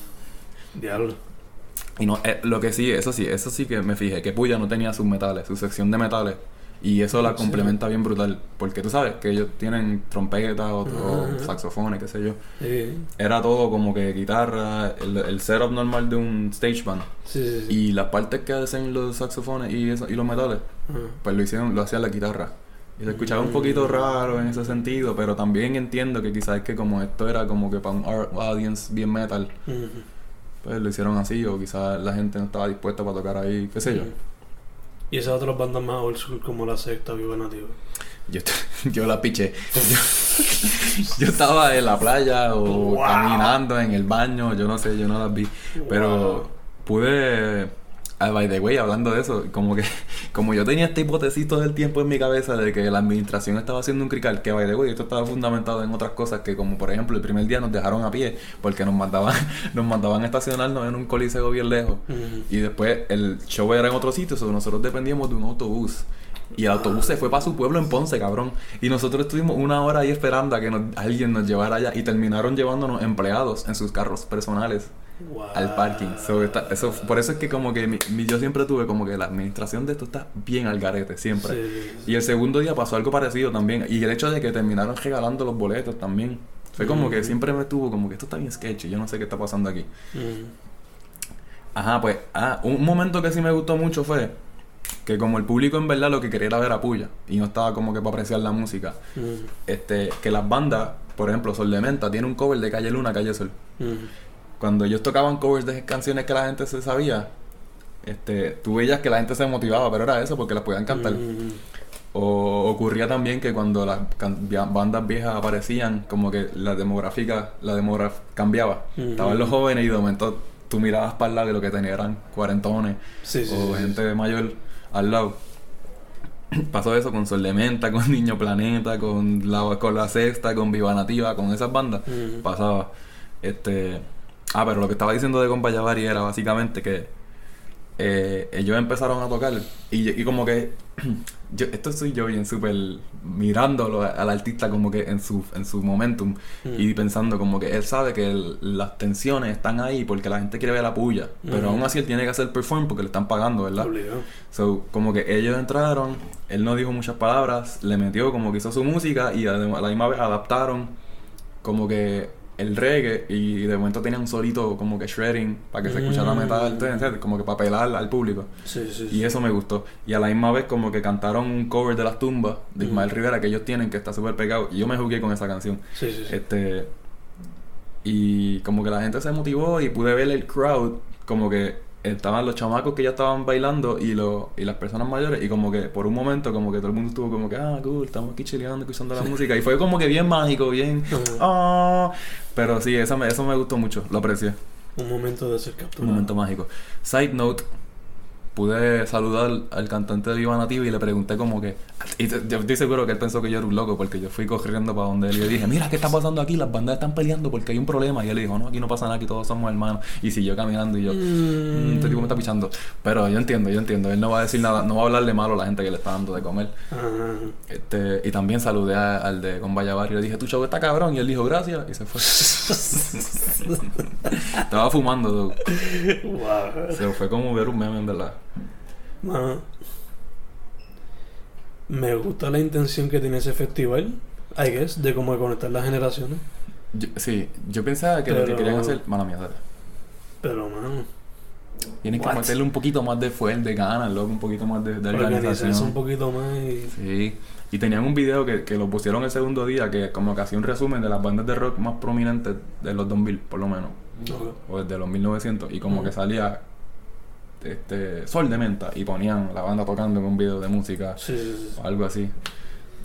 Diablo. Y no, eh, lo que sí, eso sí, eso sí que me fijé, que Puya no tenía sus metales, su sección de metales. Y eso la Sí. complementa bien brutal. Porque tú sabes que ellos tienen trompetas o, saxofones, qué sé yo. Sí. Era todo como que guitarra, el, el setup normal de un stage band. Sí. Y las partes que hacen los saxofones y, eso, y los metales, Ajá. pues lo hicieron, lo hacía la guitarra. Y se escuchaba un poquito raro en ese sentido, pero también entiendo que quizás es que como esto era como que para un audience bien metal. Pues lo hicieron así, o quizás la gente no estaba dispuesta para tocar ahí, qué sé yo. Y esas otras bandas más old school como la secta Viva Nativa. Yo, yo la piché. Yo, yo estaba en la playa o Wow. caminando en el baño, yo no sé, yo no las vi. Pero Wow. pude. Ah, by the way, hablando de eso, como que como yo tenía este hipótesis todo el tiempo en mi cabeza de que la administración estaba haciendo un crical, que by the way, esto estaba fundamentado en otras cosas que como por ejemplo el primer día nos dejaron a pie porque nos mandaban nos mandaban a estacionarnos en un coliseo bien lejos y después el show era en otro sitio, so nosotros dependíamos de un autobús. Y el autobús se fue para su pueblo en Ponce, cabrón. Y nosotros estuvimos una hora ahí esperando a que nos- alguien nos llevara allá. Y terminaron llevándonos empleados en sus carros personales Wow. al parking. So, está- eso, por eso es que como que mi- mi- yo siempre tuve como que la administración de esto está bien al garete, siempre. Sí. Y el segundo día pasó algo parecido también. Y el hecho de que terminaron regalando los boletos también. Fue como que Mm. siempre me tuvo como que esto está bien sketchy. Yo no sé qué está pasando aquí. Ujú. Ajá, pues, ah, un momento que sí me gustó mucho fue que como el público en verdad lo que quería era ver a Puya y no estaba como que para apreciar la música, Ujú. este, que las bandas, por ejemplo, Sol de Menta tiene un cover de Calle Luna, Calle Sol. Cuando ellos tocaban covers de canciones que la gente se sabía, este, tú veías que la gente se motivaba, pero era eso porque las podían cantar. Ujú. O ocurría también que cuando las bandas viejas aparecían, como que la demográfica, la demografía cambiaba. Ujú. Estaban los jóvenes y de momento tú mirabas para el lado y lo que tenían eran cuarentones Sí, sí, o sí, gente mayor al lado. Pasó eso con Sol de Menta, con Niño Planeta, con la, con la Sexta, con Viva Nativa, con esas bandas. Ujú. Pasaba. Este. Ah, pero lo que estaba diciendo de Compa Yavari era básicamente que eh, ellos empezaron a tocar y, y como que yo, esto soy yo bien súper mirándolo al artista como que en su en su momentum Mm. y pensando como que él sabe que el- las tensiones están ahí porque la gente quiere ver la puya pero Mm. aún así él tiene que hacer perform porque le están pagando ¿verdad? Obligado. So, como que ellos entraron, él no dijo muchas palabras, le metió como que hizo su música y a la misma vez adaptaron como que el reggae y de momento tenían un solito como que shredding para que se escuchara Mm. metal, ¿entiendes? como que para pelar al público. Sí, sí, sí. Y eso me gustó. Y a la misma vez como que cantaron un cover de las tumbas de Ismael Mm. Rivera que ellos tienen que está súper pegado. Y yo me jugué con esa canción. Sí, sí, sí. Este y como que la gente se motivó y pude ver el crowd como que estaban los chamacos que ya estaban bailando y los y las personas mayores y como que por un momento como que todo el mundo estuvo como que ah cool estamos aquí chileando escuchando la música y fue como que bien mágico bien ah pero sí eso me eso me gustó mucho lo aprecié. Un momento de ser un capturado. momento mágico. Side note pude saludar al cantante de Viva Nativa y le pregunté como que y yo estoy seguro que él pensó que yo era un loco porque yo fui corriendo para donde él y le dije mira qué está pasando aquí las bandas están peleando porque hay un problema. Y él dijo no aquí no pasa nada aquí todos somos hermanos. Y siguió caminando y yo "Mm, este tipo me está pichando. Pero yo entiendo yo entiendo él no va a decir nada no va a hablarle malo a la gente que le está dando de comer. Este y también saludé a- al de con Vallavar y le dije tu show está cabrón. Y él dijo gracias. Y se fue. Estaba fumando. Wow. se fue como ver un meme en verdad Mano, me gusta la intención que tiene ese festival, I guess, de cómo conectar las generaciones. Yo- sí, yo pensaba que lo que querían hacer. Mala mía, dale. Pero, mano, Tienen que meterle un poquito más de fuel, de ganas, loco, un poquito más de, de organización. un poquito más y... Sí. Y tenían un video que, que lo pusieron el segundo día, que como que hacía un resumen de las bandas de rock más prominentes de los 2000, por lo menos. O desde los 1900. Y como que salía este, Sol de Menta y ponían la banda tocando en un video de música Sí, sí, sí. o algo así.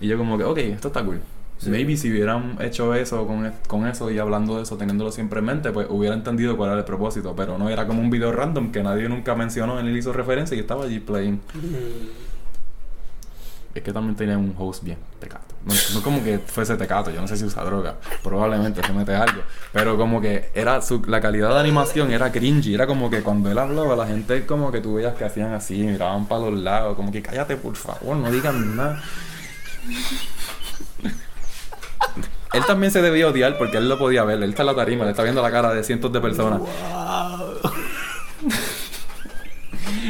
Y yo como que, ok, esto está cool. Maybe si hubieran hecho eso con, con eso y hablando de eso, teniéndolo siempre en mente, pues hubiera entendido cuál era el propósito. Pero no era como un video random que nadie nunca mencionó, él hizo referencia y estaba allí playing. Mm, Es que también tenía un host bien tecato. No, no como que fuese tecato, yo no sé si usa droga. Probablemente se mete algo. Pero como que era su, la calidad de animación era cringy. Era como que cuando él hablaba, la gente como que tú veías que hacían así, miraban para los lados, como que cállate por favor, no digan nada. Él también se debía odiar porque él lo podía ver. Él está en la tarima, le está viendo la cara de cientos de personas. Wow.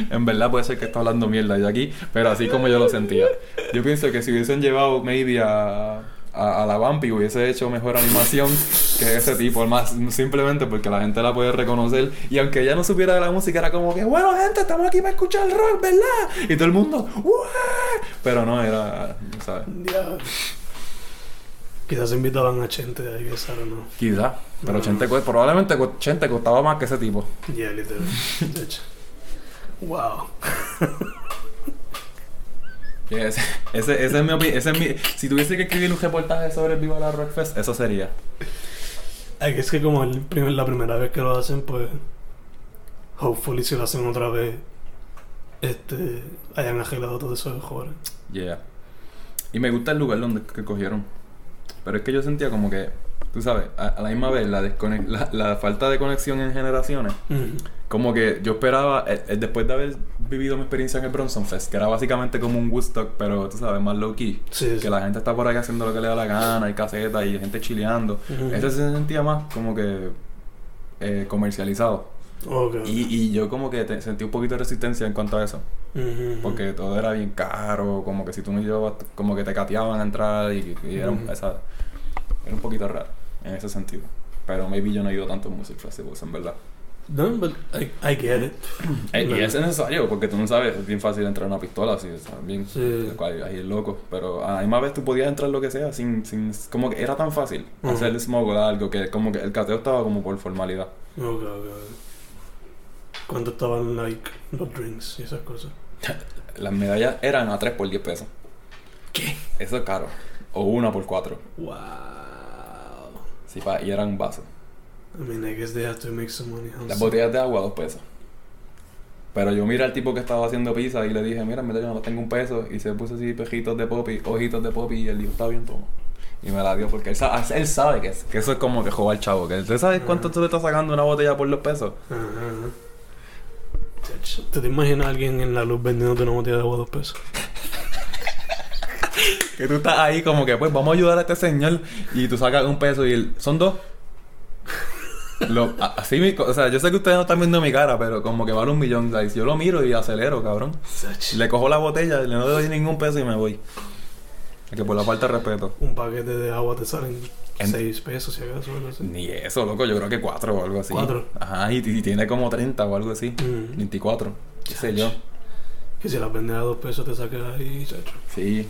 En verdad puede ser que está hablando mierda de aquí, pero así como yo lo sentía. Yo pienso que si hubiesen llevado maybe a, a, a la Vampi hubiese hecho mejor animación que ese tipo, más simplemente porque la gente la puede reconocer y aunque ella no supiera de la música era como que, bueno gente, estamos aquí para escuchar rock, ¿verdad? Y todo el mundo, "Uah". pero no era, ¿sabes? Ya. Quizás invitaban a Chente de ahí, esa no. Quizá, pero Chente, cu- probablemente Chente costaba más que ese tipo. Ya, literal. De hecho. Wow. Ese, ese, ese es mi opinión. Ese es mi, si tuviese que escribir un reportaje sobre el Viva la Rock Fest, eso sería. Es que como el primer- la primera vez que lo hacen, pues. Hopefully, si lo hacen otra vez, este. hayan arreglado todo eso de joder. Yeah. Y me gusta el lugar donde que cogieron. Pero es que yo sentía como que, tú sabes, a, a la misma vez la, la, la falta de conexión en generaciones. Como que yo esperaba, eh, eh, después de haber vivido mi experiencia en el Bronson Fest, que era básicamente como un Woodstock, pero tú sabes, más low key. Sí, sí. Que la gente está por ahí haciendo lo que le da la gana, hay casetas y gente chileando. Ujú. Ese se sentía más como que eh, comercializado. Ok. Y, y yo como que te- sentí un poquito de resistencia en cuanto a eso. Ujú. Porque todo era bien caro, como que si tú no llevabas, como que te cateaban a entrar y, y era, esa- era un poquito raro en ese sentido. Pero maybe yo no he ido tanto a music festivals, en verdad. No, but I, I get it. Eh, y No. es necesario, porque tú no sabes, es bien fácil entrar a una pistola, así, o bien, Sí. cual- ahí es loco. Pero a la misma vez tú podías entrar lo que sea, sin, sin, como que era tan fácil Ujú. hacer el smuggle algo, que como que el cateo estaba como por formalidad. Ok, ok, ok. ¿Cuánto estaban, like, los drinks y esas cosas? Las medallas eran a 3 por 10 pesos. ¿Qué? Eso es caro. O una por 4. Wow. Sí, pa, y eran vasos. I mean, I guess they have to make some money. Las botellas de agua, dos pesos. Pero yo miré al tipo que estaba haciendo pizza y le dije, mira, yo no tengo un peso. Y se puso así pejitos de popi, ojitos de popi y él dijo, está bien, toma. Y me la dio porque él, sa- él sabe que, es- que eso es como que jugar chavo. Que ¿Tú sabes cuánto tú le estás sacando una botella por los pesos? ¿Tú te imaginas a alguien en la luz vendiéndote una botella de agua a dos pesos? Que tú estás ahí como que, pues vamos a ayudar a este señor. Y tú sacas un peso y él, son dos. Lo- así mi, o sea, yo sé que ustedes no están viendo mi cara, pero como que vale un millón, guys. Yo lo miro y acelero, cabrón. Le cojo la botella, le no doy ningún peso y me voy. Que por la falta de respeto. Un paquete de agua te salen En- 6 pesos, si acaso. algo así. Ni eso, loco, yo creo que cuatro o algo así. ¿Cuatro? Ajá, y, y tiene como 30 o algo así. Mm. 24. ¿Qué sé yo? Que si las vendes a dos pesos te sacas ahí, chacho. Sí.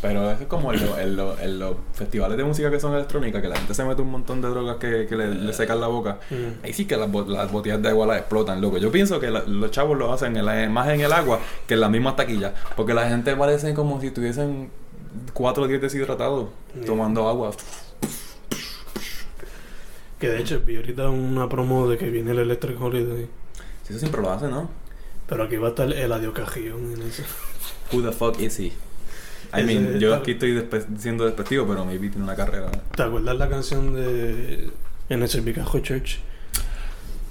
Pero es como en, lo- en lo- en los festivales de música que son electrónicas, que la gente se mete un montón de drogas que, que le, le secan la boca. Mm. Ahí sí que las, bo- las botellas de agua las explotan, loco. Yo pienso que la- los chavos lo hacen en la- más en el agua que en las mismas taquillas. Porque la gente parece como si estuviesen cuatro días deshidratados Yeah. tomando agua. Que de hecho vi ahorita una promo de que viene el Electric Holiday. Si eso siempre lo hacen, ¿no? Pero aquí va a estar el adiós cajillón en ese. Who the fuck is he? I mean, yo aquí estoy despe- siendo despectivo, pero maybe tiene una carrera. ¿Te acuerdas la canción de en el Servicajo Church?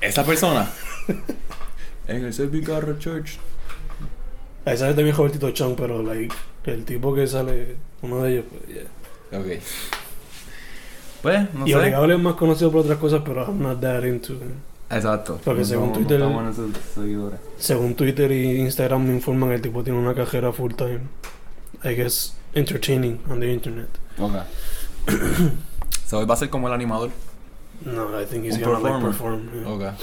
Esa persona. en el Servicarro Church. Ahí sale también Robertito Chong, pero like, el tipo que sale, uno de ellos, pues yeah. Ok. Pues, no y sé. Obligable es más conocido por otras cosas, pero I'm not that into. Exacto. Porque No según Twitter- No. Según Twitter y Instagram me informan, el tipo tiene una carrera full time. I guess entertaining on the internet. Ok. so, va a ser como el animador. No, I think he's gonna like performer. perform. yeah. Ok.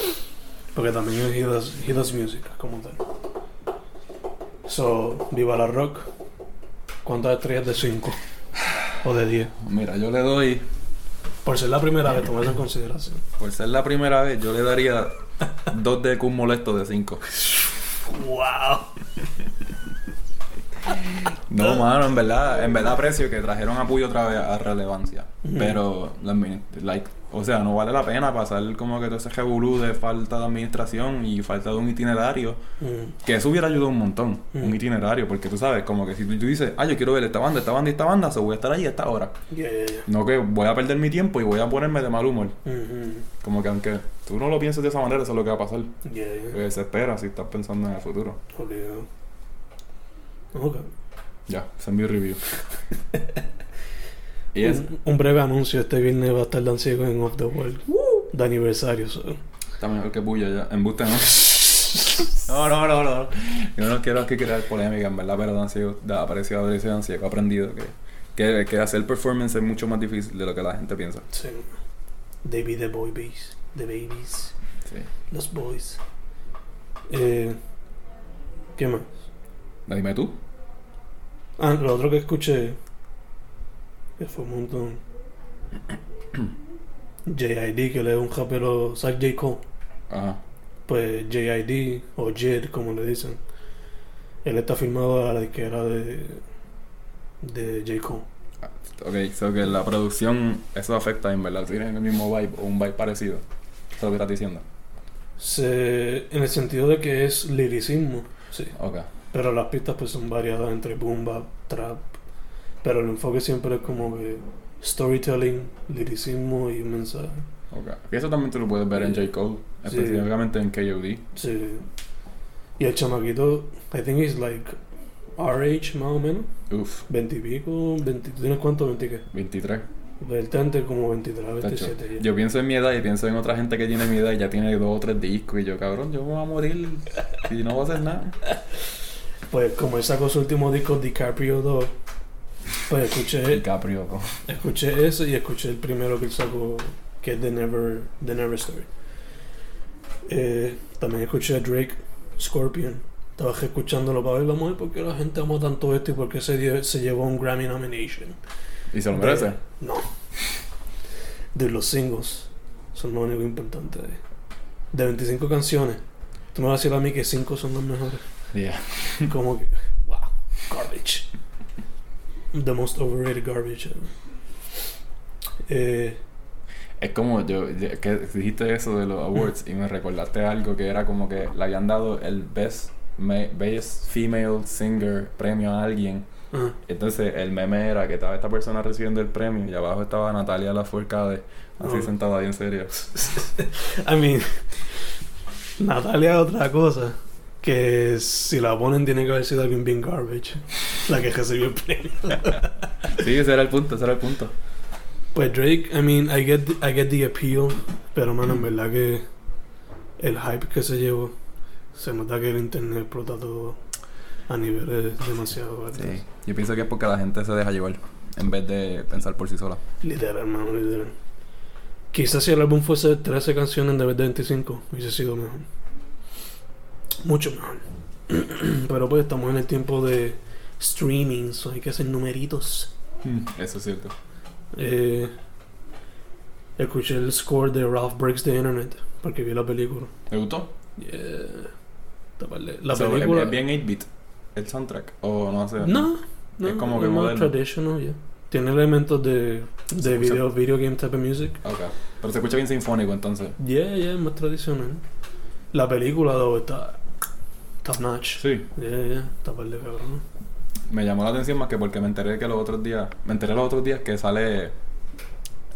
Porque también he does, he does music como tal. So, Viva la Rock. ¿Cuántas estrellas de 5? O de 10. Mira, yo le doy. Por ser la primera vez, tomando en consideración. Por ser la primera vez, yo le daría dos de Q molesto de cinco. ¡Wow! No, mano, en verdad, en verdad aprecio que trajeron a Puyo otra vez a relevancia. Pero, like, o sea, no vale la pena pasar como que todo ese revolú de falta de administración y falta de un itinerario. Que eso hubiera ayudado un montón, un itinerario, porque tú sabes, como que si tú, tú dices, ah, yo quiero ver esta banda, esta banda y esta banda, so voy a estar ahí a esta hora. yeah, yeah, yeah. No que voy a perder mi tiempo y voy a ponerme de mal humor. Como que aunque tú no lo pienses de esa manera, eso es lo que va a pasar. Porque se espera si estás pensando en el futuro. Obligado. Ok. Ya, ese es mi review. y es, Un, un breve anuncio. Este viernes va a estar Dan Ciego en Off the World. De aniversario. so. está mejor que Puya ya. Embuste, ¿no? No, no, no, no. Yo no quiero aquí crear polémica, en verdad, pero Dan Ciego, ha aparecido a Dan Ciego, ha aprendido que, que, que hacer performance es mucho más difícil de lo que la gente piensa. Sí. David the Boy Babies. The Babies. Sí. Los Boys. Eh, ¿Qué más? Dime tú. Ah, lo otro que escuché. Que fue un montón. J.I.D. que le es un rapero. ¿Sabes J. Cole? Ajá. Pues J.I.D. o Jed, como le dicen. Él está filmado a la izquierda de. de J. Cole. Ok, so que la producción, eso afecta en verdad. Tienen el mismo vibe o un vibe parecido. Eso es lo que estás diciendo. Se, en el sentido de que es liricismo, sí. Ok. Pero las pistas pues son variadas entre boom bap, trap. Pero el enfoque siempre es como que storytelling, liricismo y un mensaje. Ok. Y eso también tú lo puedes ver en J. Cole, Sí. específicamente en KOD. Sí. Y el chamaquito, I think he's like our age más o menos. Uf, 20 y pico, 20, ¿tú ¿tienes cuánto? 20 qué? 23. Él está entre como 23, Tacho, 27 ya. Yo pienso en mi edad y pienso en otra gente que tiene mi edad y ya tiene dos o tres discos. Y yo, cabrón, yo me voy a morir y no voy a hacer nada. Pues como él sacó su último disco, DiCaprio 2, pues escuché, DiCaprio, escuché ese y escuché el primero que él sacó, que es The Never, The Never Story. Eh, también escuché a Drake, Scorpion. Estaba escuchándolo para ver, vamos a ver por qué la gente ama tanto esto y por qué se, dio- se llevó un Grammy nomination. ¿Y se lo De- merece? No. De los singles. Son lo único importante. De 25 canciones. Tú me vas a decir a mí que 5 son las mejores. Yeah. Como que, wow, garbage. The most overrated garbage ever. Eh, Es como yo, que dijiste eso de los awards y me recordaste algo que era como que le habían dado el best, best female singer premio a alguien. Entonces el meme era que estaba esta persona recibiendo el premio y abajo estaba Natalia Lafourcade así sentada bien seria. I mean, Natalia es otra cosa. Que si la ponen tiene que haber sido alguien bien garbage. La que recibió el premio. Sí, ese era el punto, ese era el punto. Pues Drake, I mean, I get, the- I get the appeal, pero mano, en verdad que el hype que se llevó, se nota que el internet explota todo a niveles demasiado altos. Sí. Yo pienso que es porque la gente se deja llevar en vez de pensar por sí sola. Literal, hermano, literal. Quizás si el álbum fuese de 13 canciones en vez de 25, hubiese sido mejor. Mucho mejor. pero pues estamos en el tiempo de streaming, so hay que hacer numeritos. Eso es cierto. Eh, escuché el score de Ralph Breaks the Internet, porque vi la película. ¿Te gustó? Yeah. La So, ¿es- película. ¿Es bien 8-bit el soundtrack? ¿O no sé? No, no. Es como que más moderno. traditional, yeah. Tiene elementos de, video, video game type of music. Ok. Pero se escucha bien sinfónico entonces. Yeah, yeah, más tradicional. La película, though, está top notch. Sí. Yeah, yeah, está par de cabrón. Me llamó la atención más que porque me enteré que los otros días. Me enteré los otros días que sale.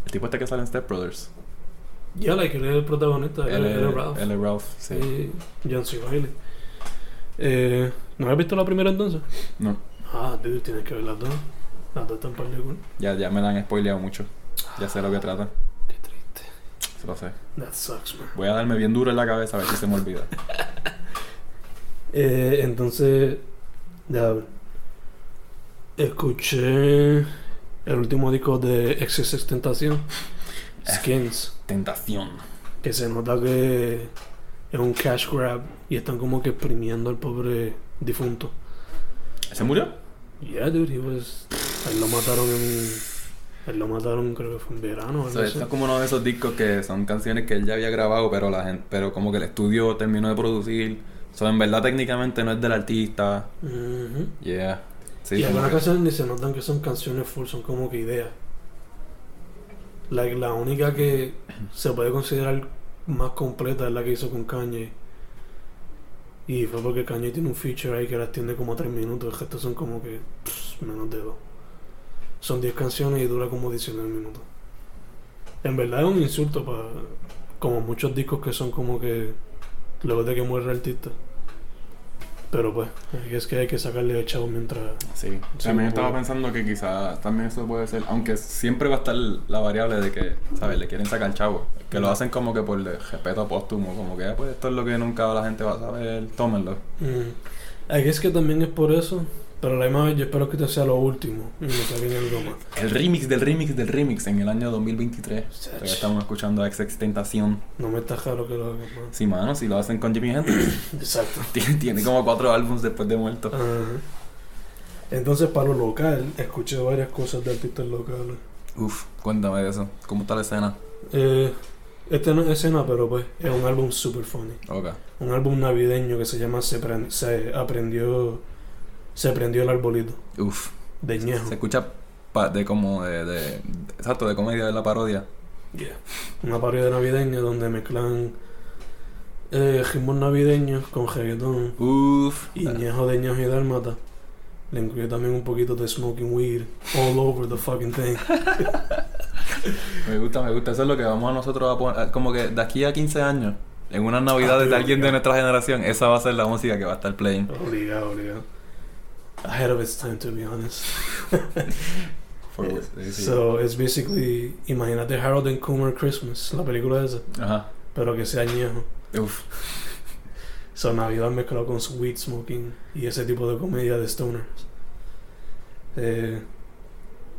El tipo este que sale en Step Brothers. Yeah, like, él es el protagonista, él, es Ralph. Él es Ralph, sí. Sí, John C. Reilly. Eh, ¿No has visto la primera entonces? No. Ah, dude, tienes que ver las dos. Las dos están par de cool. Ya, ya me la han spoileado mucho. Ya sé lo que trata. Qué triste. Se lo sé. That sucks, man. Voy a darme bien duro en la cabeza a ver si se me olvida. Eh, entonces, ya escuché el último disco de XXX Tentación, Skins, Tentación. que se nota que es un cash grab y están como que exprimiendo al pobre difunto. ¿Se murió? Yeah, dude, he was. Él lo mataron en. Él lo mataron, creo que fue en verano. o sea, esto es como uno de esos discos que son canciones que él ya había grabado, pero la gente, pero como que el estudio terminó de producir, So, en verdad, técnicamente no es del artista. Yeah. Sí, y algunas que- canciones ni se notan que son canciones full, son como que ideas. Like, la única que se puede considerar más completa es la que hizo con Kanye. Y fue porque Kanye tiene un feature ahí que las tiene como 3 minutos. El resto son como que pss, menos de 2. Son 10 canciones y dura como 19 minutos. En verdad es un insulto para. Como muchos discos que son como que. Luego de que muere el artista. Pero pues, es que hay que sacarle el chavo mientras. Sí, también estaba pensando que quizás también eso puede ser, aunque siempre va a estar la variable de que, ¿sabes? Le quieren sacar chavo. Que lo hacen como que por respeto póstumo, como que, ah, pues esto es lo que nunca la gente va a saber, tómenlo. Mm. Aquí es que también es por eso. Pero a la misma vez yo espero que esto sea lo último. Y no saquen algo más. El remix del remix del remix en el año 2023. Sach. Todavía estamos escuchando a Tentación. No me está raro que lo hagan más. Sí, mano, si lo hacen con Jimi Hendrix. Exacto. tiene, tiene como cuatro álbumes después de muerto. Ajá. Entonces, para lo local, escuché varias cosas de artistas locales. Uf, cuéntame de eso. ¿Cómo está la escena? Eh, este no es escena, pero pues es un álbum super funny. Ok. Un álbum navideño que se llama Se, se aprendió Se prendió el arbolito Uf. de Ñejo. Se escucha pa- de como de, Exacto, de comedia de la parodia. Yeah. Una parodia navideña donde mezclan eh, ritmos navideños con reggaetón Uf. y Ñejo de Ñejo y Dálmata. Le incluye también un poquito de smoking weed all over the fucking thing. Me gusta, me gusta. Eso es lo que vamos a nosotros a poner. Como que de aquí a 15 años, en unas navidades de alguien de nuestra generación, esa va a ser la música que va a estar playing. Obligado, obligado. Ahead of its time, to be honest. So, it's basically, imagínate Harold and Kumar Christmas, la película esa, Ajá. pero que sea Ñejo. Uf. So, Navidad mezclado con sweet smoking y ese tipo de comedia de stoners. Eh,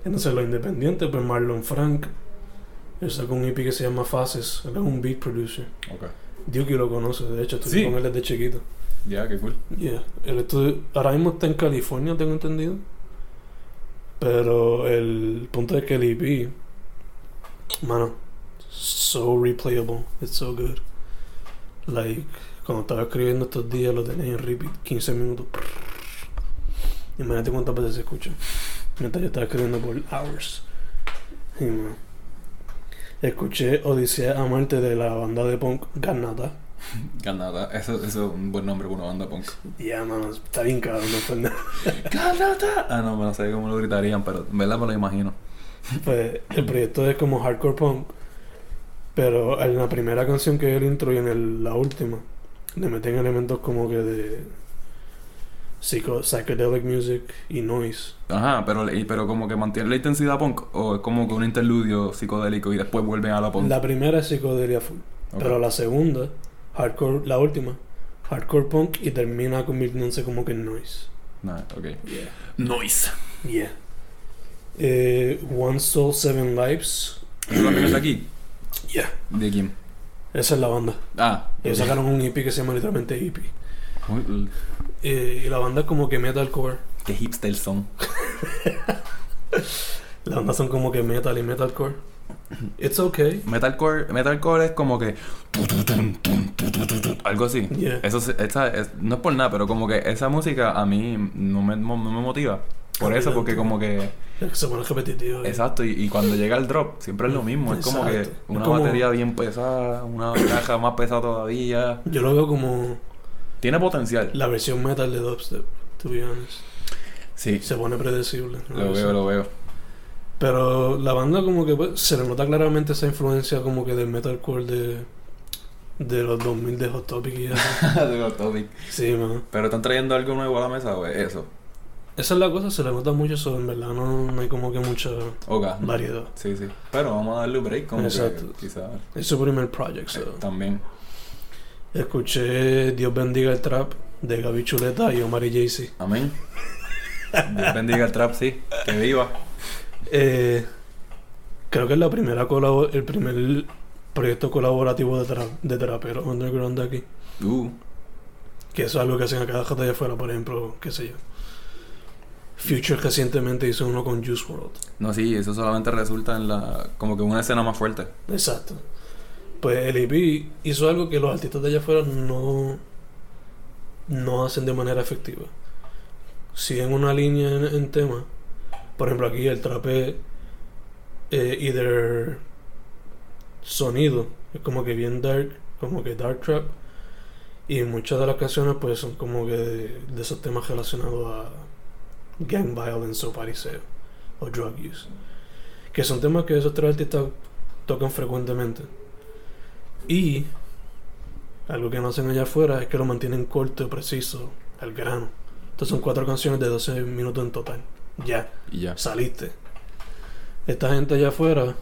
entonces, lo independiente, pues Marlon Frank, él sacó un EP que se llama Fases, él es un beat producer. Ok. Duke lo conoce, de hecho, estuve Sí. con él desde chiquito. Ya, qué cool. Yeah. Estudio, ahora mismo está en California, tengo entendido. Pero el punto es que el EP, mano, so replayable, it's so good. Like, cuando estaba escribiendo estos días lo tenía en repeat, 15 minutos. Imagínate cuántas veces se escucha. Mientras yo estaba escribiendo por hours. Y, man, Escuché Odisea Amarte de la banda de punk Garnata. Ganata. Eso, eso es un buen nombre para una banda punk. Ya, mano, está bien cabrón, no nada. Ganata. Ah, no, no sé cómo lo gritarían, pero en verdad me lo imagino. Pues el proyecto es como hardcore punk, pero en la primera canción que es el intro y en el- la última le meten elementos como que de psico- psychedelic music y noise. Ajá, pero, y- pero como que mantiene la intensidad punk o es como que un interludio psicodélico y después vuelven a la punk. La primera es psicodelia full, Ok. pero la segunda, hardcore, la última, hardcore punk y termina convirtiéndose como que en noise. Nah, ok. Yeah. Noise. Yeah. Eh, One Soul, Seven Lives. ¿Eso también está aquí? Yeah. ¿De quién? Esa es la banda. Ah. Ellos sacaron un EP que se llama literalmente EP. Eh, y la banda es como que metalcore. Qué hipster son. La banda son como que metal y metalcore. It's okay. Metalcore, metalcore es como que algo así. Yeah. Eso esa, es- no es por nada, pero como que esa música a mí no me, no me motiva. Por eso, porque como que se pone repetitivo. eh. exacto y, y cuando llega el drop siempre es lo mismo, es como que una como- batería bien pesada, una caja más pesada todavía. Yo lo veo como Tiene potencial. la versión metal de dubstep, to be honest. Sí, Se pone predecible. lo veo, lo veo. Pero la banda como que pues, se le nota claramente esa influencia como que del metalcore de, de los 2000 de Hot Topic y eso. De los topic. Sí, man. Pero están trayendo algo nuevo a la mesa, güey, eso. Esa es la cosa, se le nota mucho eso, en verdad no, no hay como que mucha variedad. Sí, sí. Pero vamos a darle un break como Exacto. que quizás Es su primer project, so. también. Escuché Dios bendiga el trap de Gaby Chuleta y Omar y Jay-Z. Amén. Dios bendiga el trap, sí. Que viva. Eh, creo que es la primera el primer proyecto colaborativo de, de traperos underground de aquí. Uh. Que eso es algo que hacen a cada jata allá afuera, por ejemplo, qué sé yo. Future recientemente hizo uno con Juice World. No, sí, eso solamente resulta en la como que una escena más fuerte. Exacto. Pues el EP hizo algo que los artistas de allá afuera no no hacen de manera efectiva. Siguen una línea en, en tema. Por ejemplo, aquí el trap es eh, either sonido, es como que bien dark, como que dark trap. Y muchas de las canciones pues son como que de, esos temas relacionados a gang violence o pariseo o drug use. Que son temas que esos tres artistas tocan frecuentemente. Y algo que no hacen allá afuera es que lo mantienen corto, preciso, al grano. Entonces son cuatro canciones de 12 minutos en total. Ya, Y ya. saliste. Esta gente allá afuera,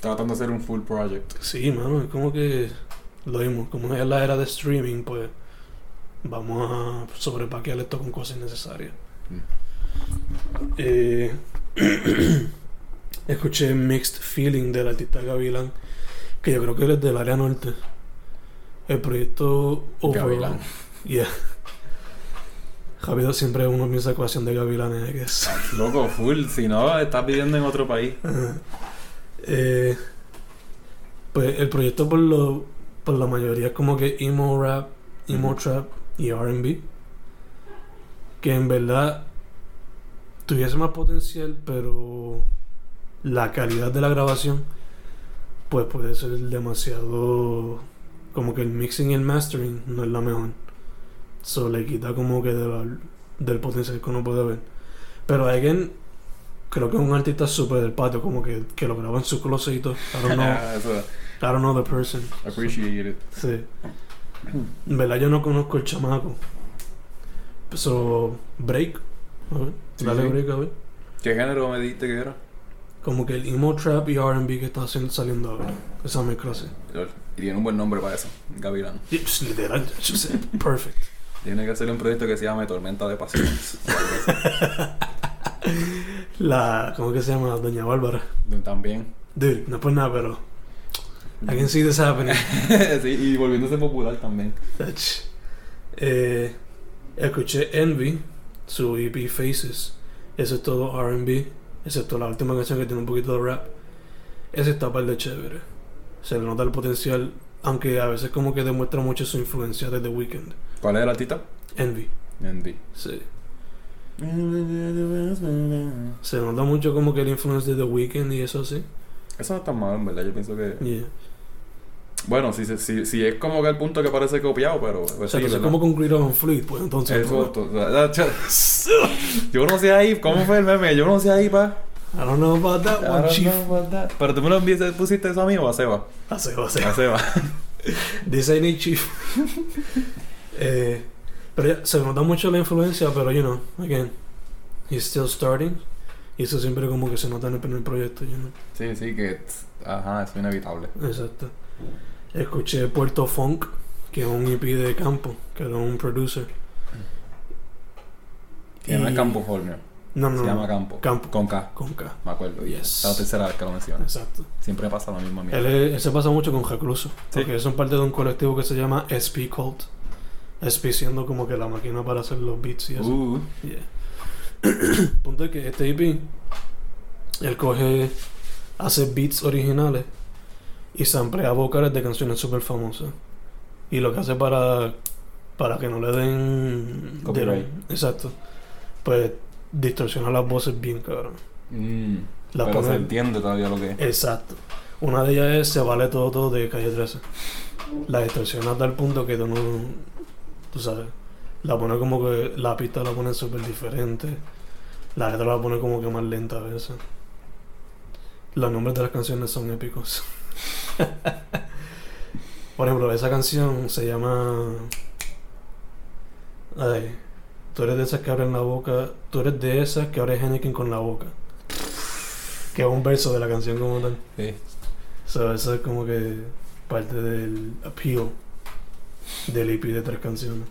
Tratando de hacer un full project. sí, mano, es como que lo mismo. Como es la era de streaming, pues vamos a sobrepaquear esto con cosas innecesarias. Mm. Eh, escuché Mixed Feeling del artista Gavilán, que yo creo que él es del área norte. El proyecto Over- Gavilán. Yeah. Javier siempre uno piensa ecuación de gavilanes, I guess. Loco, full. Si no, estás viviendo en otro país. Eh, pues el proyecto por lo por la mayoría es como que emo rap, emo trap y R&B. Que en verdad tuviese más potencial, pero la calidad de la grabación pues puede ser demasiado como que el mixing y el mastering no es la mejor. So le quita como que del potencial que uno puede ver. Pero again, creo que es un artista súper del patio, como que, que lo graba en su closet y todo. I don't know, Eso, I don't know the person. appreciate it. Sí. En verdad yo no conozco el chamaco. So, break. A ver, Sí, dale sí. break a ver. ¿Qué género me dijiste que era? Como que el emo trap y R&B que está haciendo, saliendo ahora. Esa mezcla así. Y tiene un buen nombre para eso. Gavilán. Pues, literal, perfect. Tiene que hacer un proyecto que se llame Tormenta de Pasiones. La, ¿cómo que se llama? Doña Bárbara. También. Dude, no es por nada, pero I can see this happening. sí, y volviéndose popular también. Eh, escuché Envy, su EP Faces. Eso es todo RB, excepto la última canción que tiene un poquito de rap. Ese está par de chévere. Se le nota el potencial, aunque a veces como que demuestra mucho su influencia de The Weeknd. ¿Cuál es el artista? Envy, Andy. sí. Se nota mucho como que la influencia de The Weeknd y eso así. Eso no está mal, en verdad. Yo pienso que. Yeah. Bueno, si, si, si es como que el punto que parece copiado, pero. Pues, O sea, sí, entonces como concluir Van Fleet, pues entonces... Eso, to- o sea, yo no sé ahí, ¿cómo fue el meme? Yo no sé ahí, pa. I don't know about that I one, don't chief. know about that. Pero tú me lo enviaste, pusiste eso a mí o a Seba. Hace, hace. A Seba. This ain't it, chief. eh, pero ya, se nota mucho la influencia, pero you know, again, he's still starting. Y eso siempre como que se nota en el primer proyecto, you know. Sí, sí, que. Ajá, es inevitable. Exacto. Escuché Puerto Funk, que es un EP de campo, que era un producer. Que no Y- es Campo Holmio. No, no, Se no. llama Campo. Campo. Con K, Con K. me acuerdo. Yes. es la tercera vez que lo mencionas. Exacto. Siempre pasa lo mismo a mí. Él, es- él se pasa mucho con Recluso. Sí. Porque son parte de un colectivo que se llama SP Cult. SP siendo como que la máquina para hacer los beats y eso. Uh, Yeah. Punto es que este EP, él coge, hace beats originales y samplea vocales de canciones súper famosas. Y lo que hace para, para que no le den... Copyright. de- exacto. Pues distorsiona las voces bien, cabrón. mm, Las pero se entiende todavía lo que es. Exacto. Una de ellas es Se vale todo, todo de Calle 13. La distorsiona a tal punto que tú no. Tú sabes. La pone como que. La pista la pone súper diferente. La letra la pone como que más lenta a veces. Los nombres de las canciones son épicos. Por ejemplo, esa canción se llama. Ay. Tú eres de esas que abren la boca. Tú eres de esas que abres Henneken con la boca. Que es un verso de la canción como tal. Sí. So, eso es como que parte del appeal del EP de tres canciones.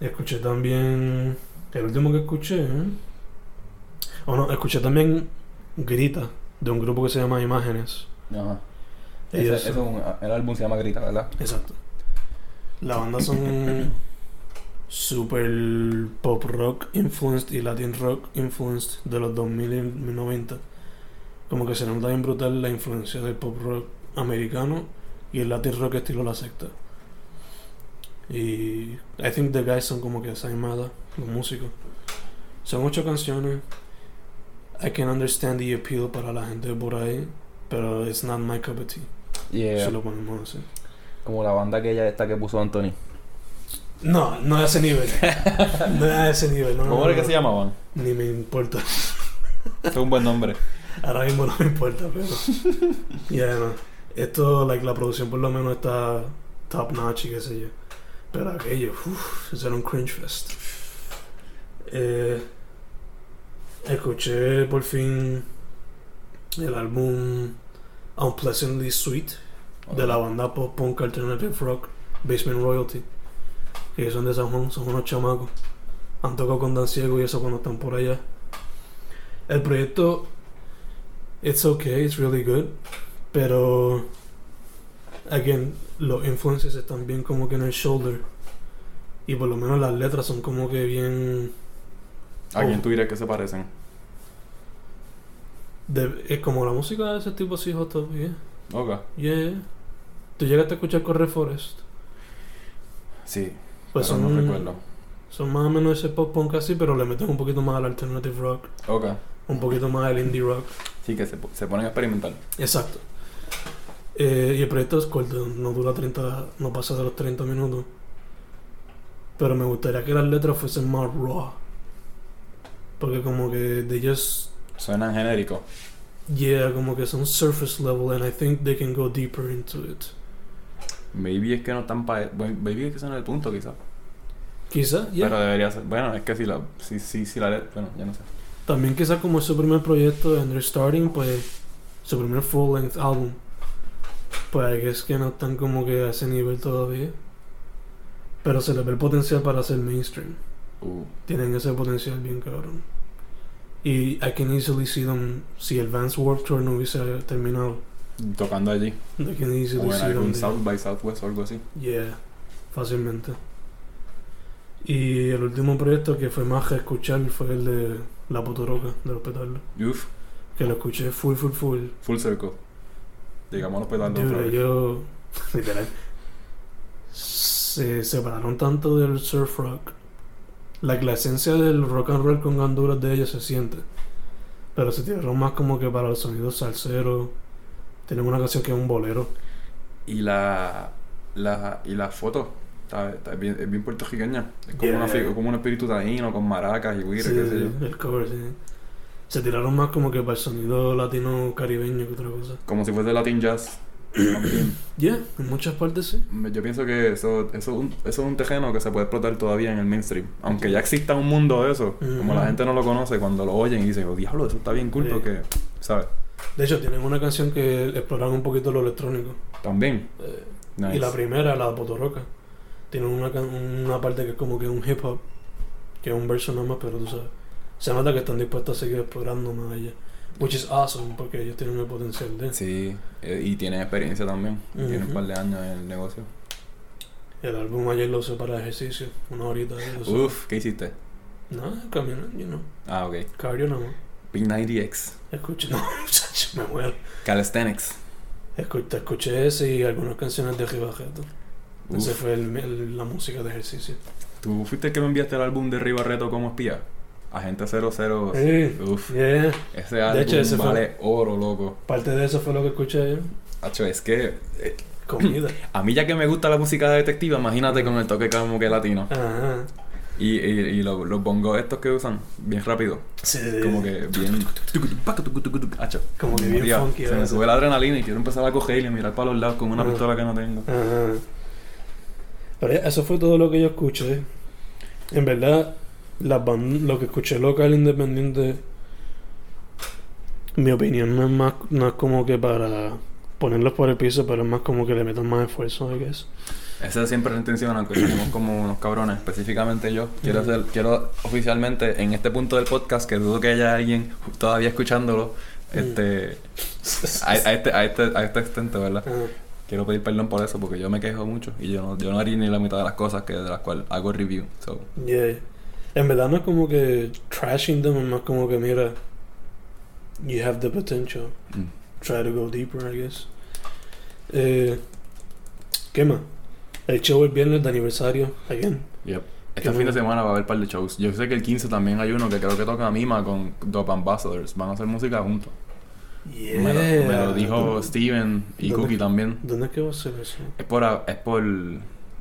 Escuché también. El último que escuché. ¿eh? O no, escuché también Grita, de un grupo que se llama Imágenes. Ajá. Ese- eso es un- el álbum se llama Grita, ¿verdad? Exacto. La banda son super pop rock influenced y latin rock influenced de los 2000 y 90. Como que se nota bien brutal la influencia del pop rock americano y el latin rock estilo la secta. Y I think the guys son como que esa los músicos. Son ocho canciones. I can understand the appeal para la gente por ahí, pero it's not my cup of tea. Yeah. Si lo ponemos así. Como la banda que ella esta que puso Anthony. No, no a ese nivel. no a ese nivel. No, ¿Cómo era no, que se llamaban? Ni me importa. Es un buen nombre. Ahora mismo no me importa, pero. Ya, no. Esto, like, la producción por lo menos está top notch y qué sé yo. Pero aquello, uff, eso era un cringe fest. Eh, escuché por fin el álbum Unpleasantly Sweet de la banda pop punk alternative rock Basement Royalty. Que son de San Juan, son unos chamacos. Han tocado con Dan Ciego y eso cuando están por allá. El proyecto, it's okay, it's really good. Pero, again, los influences están bien como que en el shoulder. Y por lo menos las letras son como que bien. ¿A quién tú dirías que se parecen? De, es como la música de ese tipo así, hot top, yeah. Ok. Yeah. ¿Tú llegaste a escuchar Corre Forest? Sí. Pues pero son, no recuerdo. son más o menos ese pop punk así, pero le meten un poquito más al alternative rock, Ok. un poquito más al indie rock. Sí, que se, se ponen a experimentar. Exacto. Eh, y el proyecto es corto, no dura 30, no pasa de los 30 minutos. Pero me gustaría que las letras fuesen más raw. Porque como que they just, Suenan genéricos. yeah, como que son surface level and I think they can go deeper into it. Maybe es que no están para... Maybe es que ese no es el punto, quizás. Quizá, yeah. Pero debería ser... Bueno, es que si la... Si, si, si la... Bueno, ya no sé. También quizá como es su primer proyecto en Restarting, pues su primer full length álbum. Pues es que no están como que a ese nivel todavía. Pero se les ve el potencial para hacer mainstream. Uh, Tienen ese potencial bien cabrón. Y I can easily see them, si el Vans Warped Tour no hubiese terminado, tocando allí. I can easily O en algún. South by Southwest o algo así. Yeah, fácilmente. Y el último proyecto que fue más que escuchar fue el de La Potoroca, de los petardos. Uf, Que lo escuché full, full, full. full circle. Llegamos a los pedales otra Dude, vez. yo, literal, se separaron tanto del surf rock. Like, la esencia del rock and roll con Honduras de ellos se siente. Pero se tiraron más como que para los sonidos salseros. Tienen una canción que es un bolero. Y la... la y la foto. Está, está bien, es bien puertorriqueña. Es como, Yeah. una, como un espíritu taíno con maracas y guira, Sí, qué sé yo. el cover, sí. Se tiraron más como que para el sonido latino caribeño que otra cosa. Como si fuese Latin Jazz. También. Yeah, en muchas partes sí. Yo pienso que eso, eso, es un, eso es un terreno que se puede explotar todavía en el mainstream. Aunque ya exista un mundo de eso, como la gente no lo conoce, cuando lo oyen y dicen, oh diablo, eso está bien cool porque, ¿sabes? De hecho, tienen una canción que exploran un poquito lo electrónico. También. Eh, Nice. Y la primera, la de Potoroca, tiene una, una parte que es como que un hip hop, que es un verso nada más, pero tú sabes. Se nota que están dispuestos a seguir explorando más allá. Which is awesome, porque ellos tienen el potencial de. Sí, eh, y tienen experiencia también. Tienen un par de años en el negocio. El álbum ayer lo usé para ejercicio, una horita. Uf, ¿qué hiciste? No, caminar, you know. Ah, ok. Cardio nada más. Big 90X. Escuché, no, muchacho, me muero. Calisthenics. Escuché, escuché ese y algunas canciones de Ribajeto. Ese Uf. fue el- el- la música de ejercicio. ¿Tú fuiste el que me enviaste el álbum de Ribarreto como espía? Agente 00. Sí, Uf, yeah. ese álbum hecho, ese fue- vale oro, loco. Parte de eso fue lo que escuché yo. Hacho, es que eh, Comida. a mí ya que me gusta la música de detective, imagínate con el toque como que latino. Ajá. Y, y, y lo- los bongos estos que usan, bien rápido. Sí. Como que bien... Hacho, Como que bien funky. Se me sube la adrenalina y quiero empezar a coger y a mirar para los lados con una pistola que no tengo. Pero eso fue todo lo que yo escuché. En verdad, las band- lo que escuché local independiente, mi opinión no es más, no es como que para ponerlos por el piso, pero es más como que le metan más esfuerzo, I guess. Esa es siempre la intención, aunque tenemos como unos cabrones, específicamente yo. Quiero hacer, quiero oficialmente en este punto del podcast, que dudo que haya alguien todavía escuchándolo, este, a, a este, a este, a este extento, ¿verdad? Quiero pedir perdón por eso, porque yo me quejo mucho y yo no, yo no haría ni la mitad de las cosas que de las cuales hago review. So, Yeah. En verdad no es como que trashing them, es más como que mira, you have the potential. mm. Try to go deeper, I guess. Eh, ¿Qué más? El show el viernes de aniversario, again. Yep. Este fin de semana va a haber un par de shows. Yo sé que el 15 también hay uno que creo que toca Mima con Dope Ambassadors. Van a hacer música juntos. Yeah. Me, lo, me lo dijo Steven y. Cookie también. ¿Dónde es que va a ser eso? Es por, a- es por,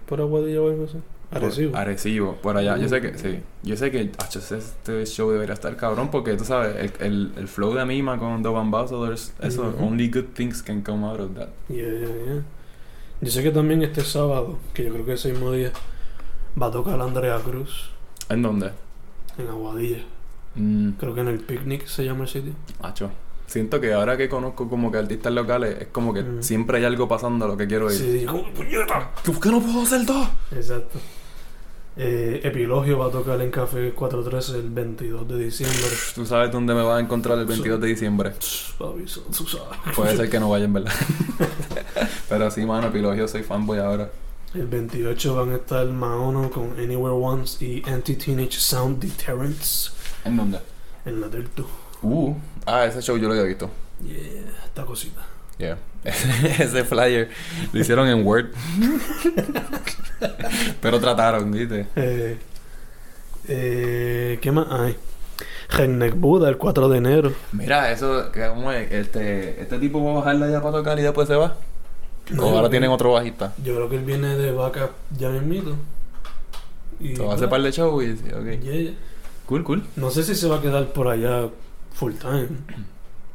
¿Por Aguadilla o algo así? por Arecibo. Arecibo, por allá. Yo sé que, Mm. sí. Yo sé que este show debería estar cabrón porque tú sabes, el, el, el flow de Mima con Dope Ambassadors, eso, Ujú. only good things can come out of that. Yeah, yeah, yeah. Yo sé que también este sábado, que yo creo que ese mismo día, va a tocar Andrea Cruz ¿En dónde? en Aguadilla. Mm, Creo que en el Picnic se llama el sitio. acho. Siento que ahora que conozco como que artistas locales, es como que Mm. siempre hay algo pasando a lo que quiero ir. Sí, como puñeta. ¿Por qué no puedo hacer todo? Exacto. Eh, Epilogio va a tocar en Café 413 el 22 de diciembre. Tú sabes dónde me vas a encontrar el 22 de diciembre. Puede ser que no vaya en verdad. Pero sí, mano, Epilogio, soy fanboy ahora. El 28 van a estar Maono con Anywhere Once y Anti-Teenage Sound Deterrence ¿En dónde? en la Delta. Uh, ah, ese show yo lo había visto. Yeah, esta cosita. Yeah. ese flyer lo hicieron en Word. Pero trataron, ¿viste? Eh, eh, ¿Qué más hay? Redneck Buda el 4 de enero. Mira, eso, que ¿cómo es? Este, este tipo va a bajarla ya para tocar y después se va. No, o ahora tienen otro bajista. Yo creo que él viene de backup ya mismito. Y Se va a hacer par de show y ok. Yeah, yeah. Cool, cool. No sé si se va a quedar por allá full time.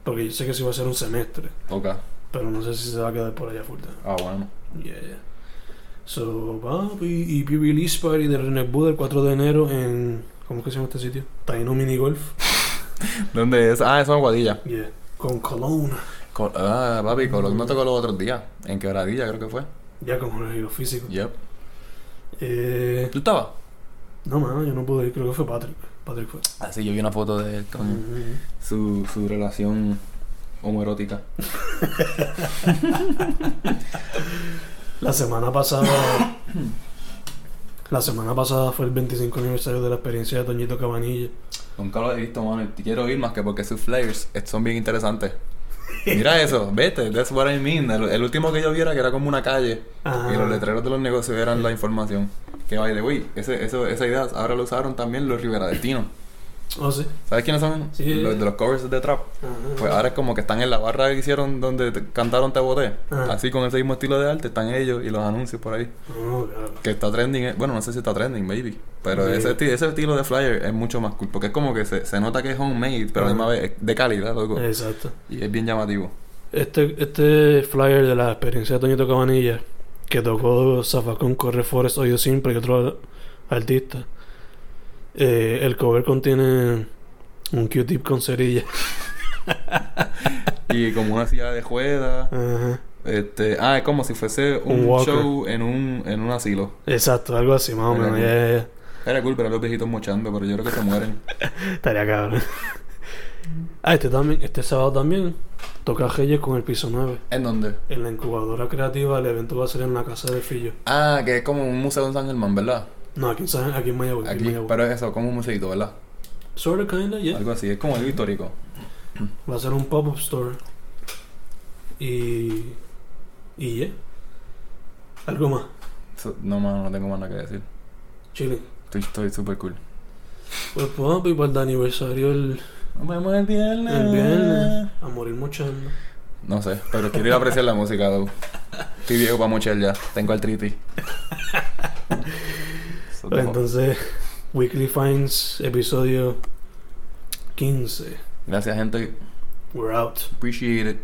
Porque yo sé que sí va a ser un semestre. Ok. Pero no sé si se va a quedar por allá full. Ah, bueno. Yeah, yeah. So, papi, y pre-release party de Redneck Buda el 4 de enero en. ¿Cómo es que se llama este sitio? Taino Mini Golf. ¿Dónde es? Ah, eso es Aguadilla. Yeah. Con Cologne. Col- ah, papi, Colón no tocó los otros días. En Quebradilla creo que fue. Ya con el giro físico. Yep. Eh, ¿Tú estabas? no, mano, yo no pude ir. Creo que fue Patrick. Patrick fue. Ah, sí, yo vi una foto de él con su, su relación homoerótica. La semana pasada. la semana pasada fue el 25 aniversario de la experiencia de Toñito Cabanilla. Nunca lo he visto, mano. y Quiero ir más que porque sus flyers son bien interesantes. Mira eso, vete, that's what I mean. El, el último que yo viera que era como una calle Ajá. y los letreros de los negocios eran la información. Que by the way, ese, eso, esa idea ahora lo usaron también los Rivera Destino. Oh, sí. ¿Sabes quiénes son? Sí. Los de los covers de trap. Ajá. Pues ahora es como que están en la barra que hicieron donde te- cantaron Te Boté. Ajá. Así con ese mismo estilo de arte están ellos y los anuncios por ahí. Oh, claro. Que está trending, eh, bueno, no sé si está trending, maybe. Pero ese, ese estilo de flyer es mucho más cool. Porque es como que se, se nota que es homemade, pero a la misma Ajá. vez es de calidad, loco. Exacto. Y es bien llamativo. Este, este flyer de la experiencia de Toñito Cabanilla, que tocó Zafacón, Corre Forest, Oído Simple y otro artista, eh, el cover contiene un Q-tip con cerilla. Y como una silla de juega. Ajá. Este, ah, es como si fuese un, Un show en un, en un asilo. Exacto, algo así, más o menos. cool. Era cool, pero los viejitos mochando, pero yo creo que se mueren. Estaría cabrón. ah, este también, este sábado también toca Reyes con el piso 9. ¿En dónde? En la incubadora creativa, el evento va a ser en la casa de Fillo. Ah, que es como un museo en San Germán, ¿verdad? No, aquí en, San- aquí en Mayagüez. Aquí, Mayagüez. pero es eso, como un museito, ¿verdad? Sort of, kinda, yeah. Algo así, es como algo histórico. Va a ser un pop-up store. Y. Y yeah. Algo más. So- no, mano, no tengo más nada que decir. Chile. Estoy estoy súper cool. Pues papi, para el aniversario el, Nos vemos el viernes. el viernes. A morir mochando. No sé, pero quiero ir a apreciar la música, though. Estoy viejo para mochar ya. Tengo artritis. Entonces, Weekly Finds, episodio 15. Gracias, gente. We're out. Appreciate it.